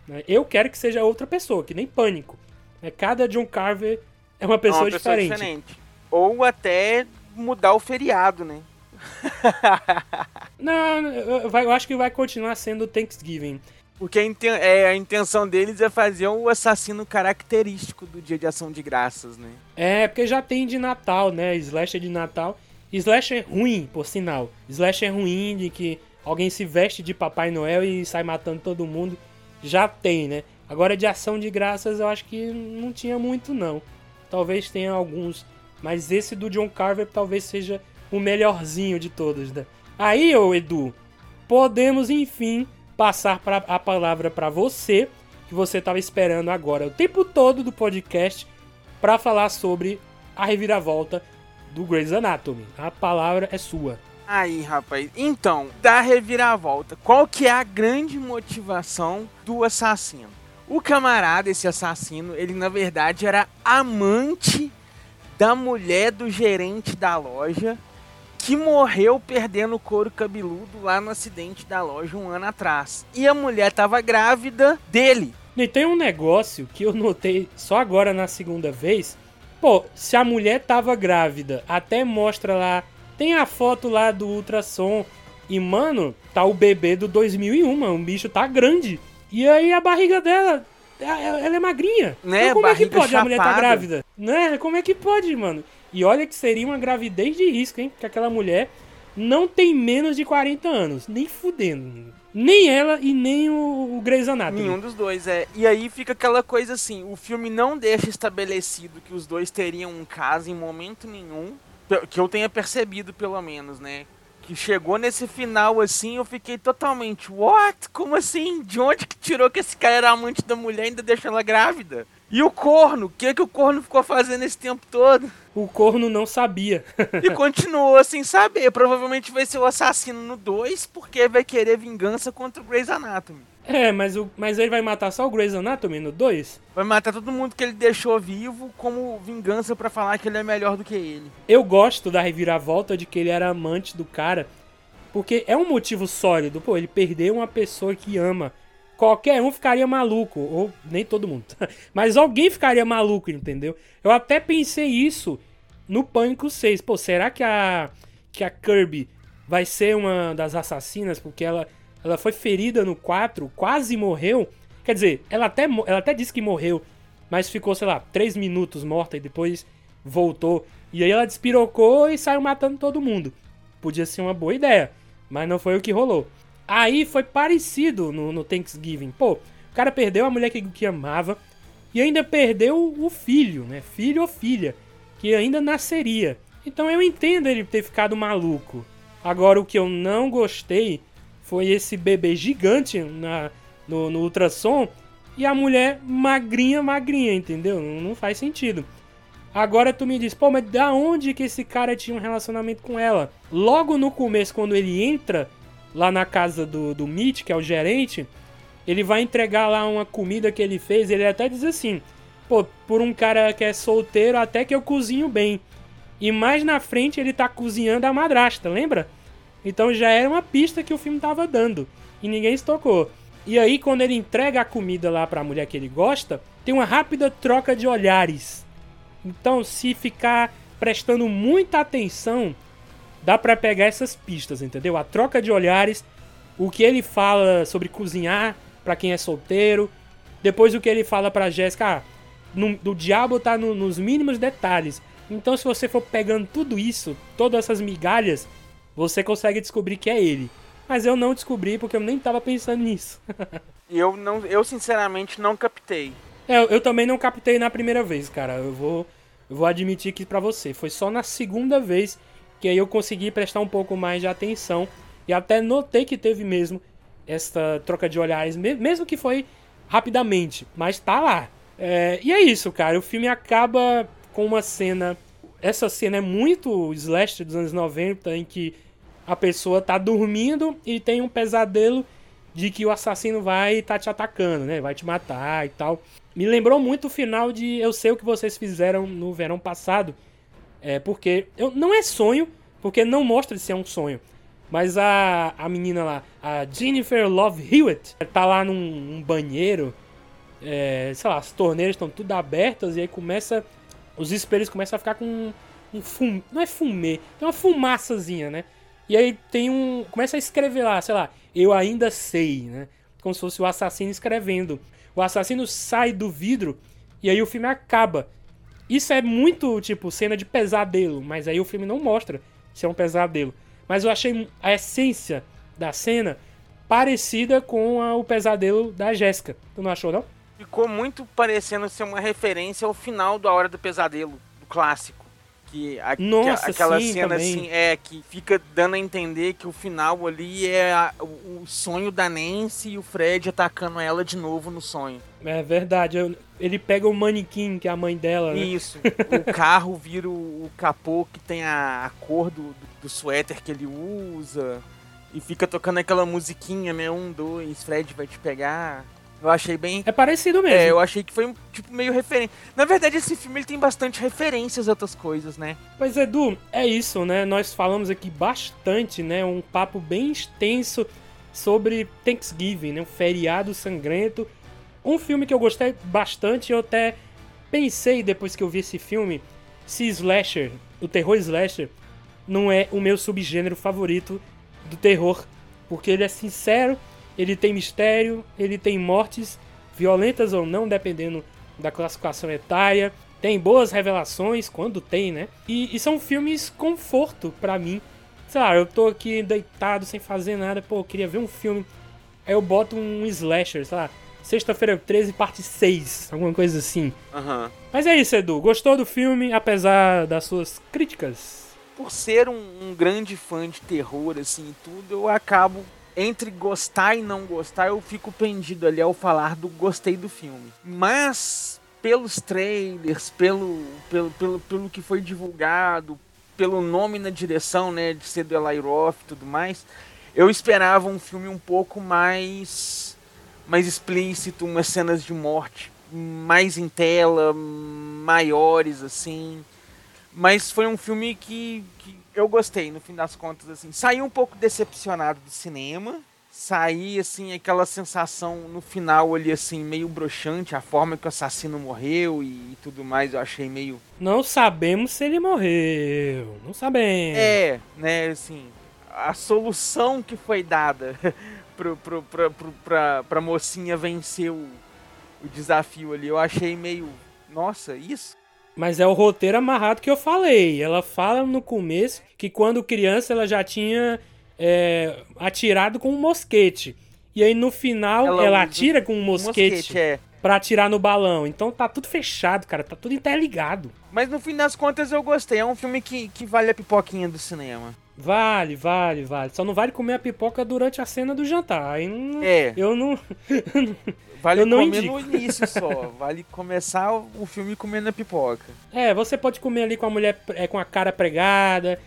né? Eu quero que seja outra pessoa, que nem Pânico. né? Cada John Carver é uma pessoa, uma pessoa diferente. diferente. Ou até mudar o feriado, né? Não, eu, eu acho que vai continuar sendo Thanksgiving. Porque é, a intenção deles é fazer o assassino característico do dia de ação de graças, né? É, porque já tem de Natal, né? Slasher de Natal. Slasher ruim, por sinal. Slasher ruim de que alguém se veste de Papai Noel e sai matando todo mundo. Já tem, né? Agora de ação de graças eu acho que não tinha muito, não. Talvez tenha alguns. Mas esse do John Carver talvez seja o melhorzinho de todos, né? Aí, ô Edu, podemos enfim passar pra, a palavra pra você, que você tava esperando agora o tempo todo do podcast para falar sobre a reviravolta do Grey's Anatomy. A palavra é sua. Aí, rapaz. Então, da reviravolta, qual que é a grande motivação do assassino? O camarada, esse assassino, ele na verdade era amante da mulher do gerente da loja que morreu perdendo o couro cabeludo lá no acidente da loja um ano atrás. E a mulher tava grávida dele. E tem um negócio que eu notei só agora na segunda vez. Pô, se a mulher tava grávida, até mostra lá. Tem a foto lá do ultrassom. E, mano, tá o bebê do 2001, mano. O bicho tá grande. E aí a barriga dela, ela é magrinha. Né, Então como é que barriga pode a mulher tá chapada. grávida? Né? Como é que pode, mano? E olha que seria uma gravidez de risco, hein? Porque aquela mulher não tem menos de 40 anos. Nem fudendo. Nem ela e nem o, o Grey's Anatomy. Nenhum dos dois, é. E aí fica aquela coisa assim, o filme não deixa estabelecido que os dois teriam um caso em momento nenhum. Que eu tenha percebido, pelo menos, né? Que chegou nesse final assim, eu fiquei totalmente, what? Como assim? De onde que tirou que esse cara era amante da mulher e ainda deixou ela grávida? E o corno? O que que o corno ficou fazendo esse tempo todo? O corno não sabia. E continuou sem saber. Provavelmente vai ser o assassino no 2, porque vai querer vingança contra o Grey's Anatomy. é, mas, o, mas ele vai matar só o Grey's Anatomy no 2? Vai matar todo mundo que ele deixou vivo como vingança pra falar que ele é melhor do que ele. Eu gosto da reviravolta de que ele era amante do cara, porque é um motivo sólido. Pô, ele perdeu uma pessoa que ama. Qualquer um ficaria maluco, ou nem todo mundo, mas alguém ficaria maluco, entendeu? Eu até pensei isso no Pânico 6. Pô, será que a, que a Kirby vai ser uma das assassinas? Porque ela, ela foi ferida no 4, quase morreu. Quer dizer, ela até, ela até disse que morreu, mas ficou, sei lá, 3 minutos morta e depois voltou. E aí ela despirocou e saiu matando todo mundo. Podia ser uma boa ideia, mas não foi o que rolou. Aí foi parecido no, no Thanksgiving. Pô, o cara perdeu a mulher que, que amava e ainda perdeu o filho, né? Filho ou filha, que ainda nasceria. Então eu entendo ele ter ficado maluco. Agora o que eu não gostei foi esse bebê gigante na, no, no ultrassom e a mulher magrinha, magrinha, entendeu? Não, não faz sentido. Agora tu me diz, pô, mas da onde que esse cara tinha um relacionamento com ela? Logo no começo, quando ele entra lá na casa do, do Mitch, que é o gerente, ele vai entregar lá uma comida que ele fez, ele até diz assim, pô, por um cara que é solteiro, até que eu cozinho bem. E mais na frente ele tá cozinhando a madrasta, lembra? Então já era uma pista que o filme tava dando. E ninguém se tocou. E aí, quando ele entrega a comida lá pra mulher que ele gosta, tem uma rápida troca de olhares. Então, se ficar prestando muita atenção, dá pra pegar essas pistas, entendeu? A troca de olhares, o que ele fala sobre cozinhar pra quem é solteiro, depois o que ele fala pra Jéssica, ah, no- do diabo tá no- nos mínimos detalhes. Então, se você for pegando tudo isso, todas essas migalhas, você consegue descobrir que é ele. Mas eu não descobri porque eu nem tava pensando nisso. E eu não, eu sinceramente não captei. É, eu, eu também não captei na primeira vez, cara. Eu vou, eu vou admitir aqui pra você. Foi só na segunda vez que aí eu consegui prestar um pouco mais de atenção. E até notei que teve mesmo essa troca de olhares, me- mesmo que foi rapidamente. Mas tá lá. É, e é isso, cara. O filme acaba com uma cena. Essa cena é muito slash dos anos 90, em que a pessoa tá dormindo e tem um pesadelo de que o assassino vai tá te atacando, né? Vai te matar e tal. Me lembrou muito o final de Eu Sei O Que Vocês Fizeram no verão passado. É porque. Eu, não é sonho, porque não mostra se é um sonho. Mas a, a menina lá, a Jennifer Love Hewitt, tá lá num, num banheiro. É, sei lá, as torneiras estão tudo abertas e aí começa. Os espelhos começam a ficar com um fum. Não é fumê, tem uma fumaçazinha, né? E aí tem um. Começa a escrever lá, sei lá, eu ainda sei, né? Como se fosse o assassino escrevendo. O assassino sai do vidro e aí o filme acaba. Isso é muito, tipo, cena de pesadelo, mas aí o filme não mostra se é um pesadelo. Mas eu achei a essência da cena parecida com a, o pesadelo da Jéssica. Tu não achou, não? Ficou muito parecendo ser uma referência ao final do A Hora do Pesadelo, do clássico. Que, a, Nossa, que aquela sim, cena também. assim é que fica dando a entender que o final ali é a- o, o sonho da Nancy e o Fred atacando ela de novo no sonho. É verdade. ele pega o manequim, que é a mãe dela, né? Isso. o carro vira o, o capô que tem a, a cor do, do, do suéter que ele usa. E fica tocando aquela musiquinha, né? Um, dois, Fred vai te pegar. Eu achei bem. É parecido mesmo. É, eu achei que foi tipo meio referente. Na verdade, esse filme ele tem bastante referências a outras coisas, né? Pois Edu, é isso, né? Nós falamos aqui bastante, né? Um papo bem extenso sobre Thanksgiving, né? Um feriado sangrento. Um filme que eu gostei bastante, eu até pensei depois que eu vi esse filme, se slasher, o terror slasher, não é o meu subgênero favorito do terror, porque ele é sincero, ele tem mistério, ele tem mortes violentas ou não, dependendo da classificação etária. Tem boas revelações, quando tem, né? E, e são filmes conforto pra mim. Sei lá, eu tô aqui deitado sem fazer nada, pô, eu queria ver um filme. Aí eu boto um slasher, sei lá, Sexta-feira 13, parte 6, alguma coisa assim. Aham. Mas é isso, Edu. Gostou do filme, apesar das suas críticas? Por ser um, um grande fã de terror, assim, e tudo, eu acabo. Entre gostar e não gostar, eu fico pendido ali ao falar do gostei do filme. Mas, pelos trailers, pelo, pelo, pelo, pelo que foi divulgado, pelo nome na direção, né, de ser do Eli Roth e tudo mais, eu esperava um filme um pouco mais mais explícito, umas cenas de morte mais em tela, maiores assim. Mas foi um filme que, que eu gostei, no fim das contas assim. Saí um pouco decepcionado do cinema. Saí assim aquela sensação no final ali assim meio broxante, a forma que o assassino morreu e, e tudo mais, eu achei meio Não sabemos se ele morreu. Não sabemos. É, né, assim, a solução que foi dada pro, pro, pra, pro, pra, pra mocinha vencer o, o desafio ali, eu achei meio. Nossa, isso? Mas é o roteiro amarrado que eu falei. Ela fala no começo que quando criança ela já tinha é, atirado com um mosquete. E aí no final Ela ela, atira com um Um mosquete, é. pra atirar no balão. Então tá tudo fechado, cara. Tá tudo interligado. Mas no fim das contas eu gostei. É um filme que, que vale a pipoquinha do cinema. Vale, vale, vale. Só não vale comer a pipoca durante a cena do jantar. Aí não, É. eu não. Vale Eu não comer indico. no início só. Vale começar o filme comendo a pipoca. É, você pode comer ali com a mulher é, com a cara pregada,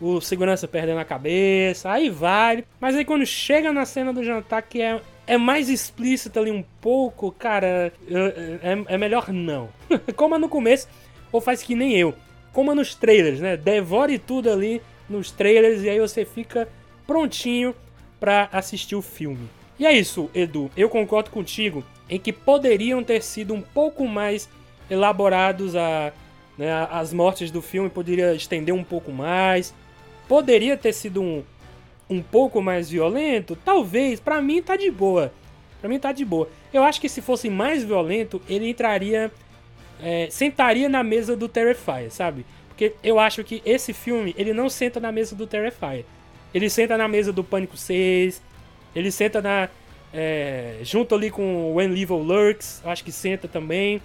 o segurança perdendo a cabeça, aí vale. Mas aí quando chega na cena do jantar, que é, é mais explícito ali um pouco, cara, é, é- é melhor não. Coma no começo, ou faz que nem eu. Coma nos trailers, né? Devore tudo ali nos trailers e aí você fica prontinho pra assistir o filme. E é isso, Edu. Eu concordo contigo em que poderiam ter sido um pouco mais elaborados a, né, as mortes do filme, poderia estender um pouco mais. Poderia ter sido um, um pouco mais violento? Talvez. Pra mim tá de boa. Pra mim tá de boa. Eu acho que se fosse mais violento, ele entraria. é, sentaria na mesa do Terrifier, sabe? Porque eu acho que esse filme, ele não senta na mesa do Terrifier. Ele senta na mesa do Pânico 6. Ele senta na. é, junto ali com When Evil Lurks. Acho que senta também.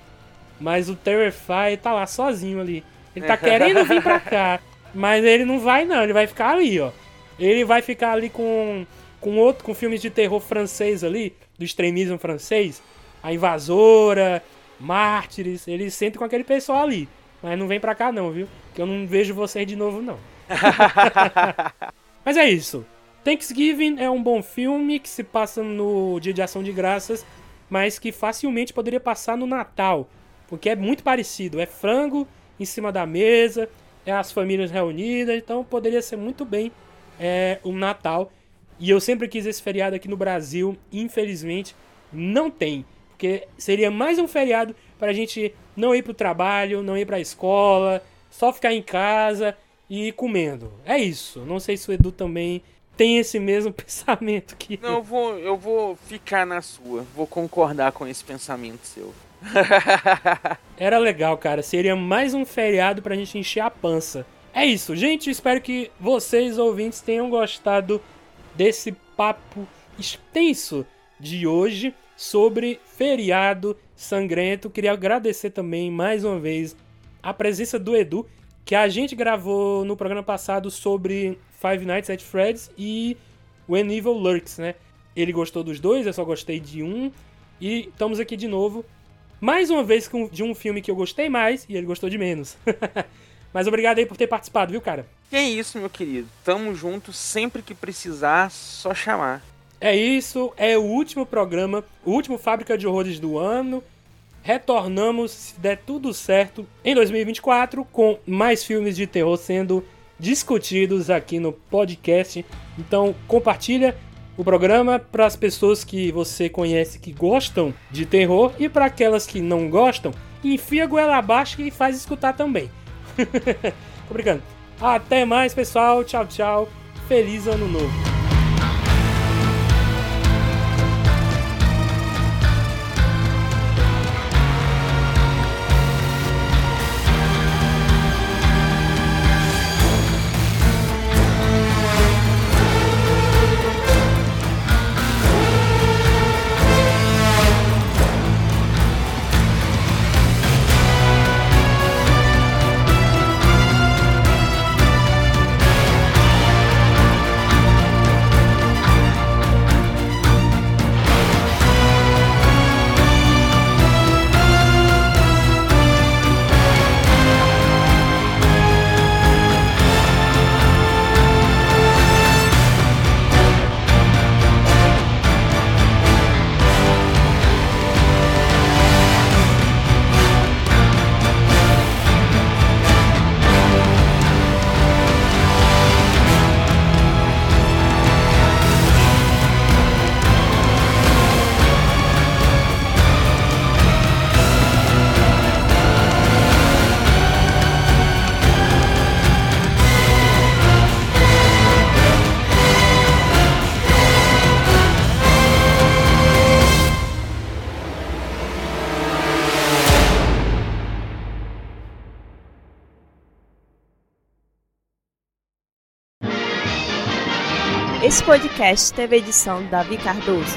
Mas o Terrifier tá lá sozinho ali. Ele tá querendo vir pra cá. Mas ele não vai, não. Ele vai ficar ali, ó. Ele vai ficar ali com. Com outro. Com filmes de terror francês ali. Do extremismo francês. A Invasora. Mártires. Ele senta com aquele pessoal ali. Mas não vem pra cá, não, viu? Que eu não vejo vocês de novo, não. Mas é isso. Thanksgiving é um bom filme que se passa no Dia de Ação de Graças, mas que facilmente poderia passar no Natal, porque é muito parecido. É frango em cima da mesa, é as famílias reunidas, então poderia ser muito bem é, um Natal. E eu sempre quis esse feriado aqui no Brasil, infelizmente não tem, porque seria mais um feriado para a gente não ir para o trabalho, não ir para a escola, só ficar em casa e ir comendo. É isso. Não sei se o Edu também tem esse mesmo pensamento que. Não, eu vou, eu vou ficar na sua. Vou concordar com esse pensamento seu. Era legal, cara. Seria mais um feriado pra gente encher a pança. É isso, gente. Espero que vocês, ouvintes, tenham gostado desse papo extenso de hoje sobre feriado sangrento. Queria agradecer também mais uma vez a presença do Edu, que a gente gravou no programa passado sobre Five Nights at Freddy's e When Evil Lurks, né? Ele gostou dos dois, eu só gostei de um. E estamos aqui de novo, mais uma vez de um filme que eu gostei mais e ele gostou de menos. Mas obrigado aí por ter participado, viu, cara? Que é isso, meu querido. Tamo junto sempre que precisar, só chamar. É isso, é o último programa, o último Fábrica de Horrores do ano. Retornamos, se der tudo certo, em 2024 com mais filmes de terror sendo discutidos aqui no podcast. Então compartilha o programa para as pessoas que você conhece que gostam de terror e para aquelas que não gostam, enfia a goela abaixo e faz escutar também. Tô brincando. Até mais, pessoal. Tchau, tchau. Feliz ano novo. Podcast teve edição Davi Cardoso.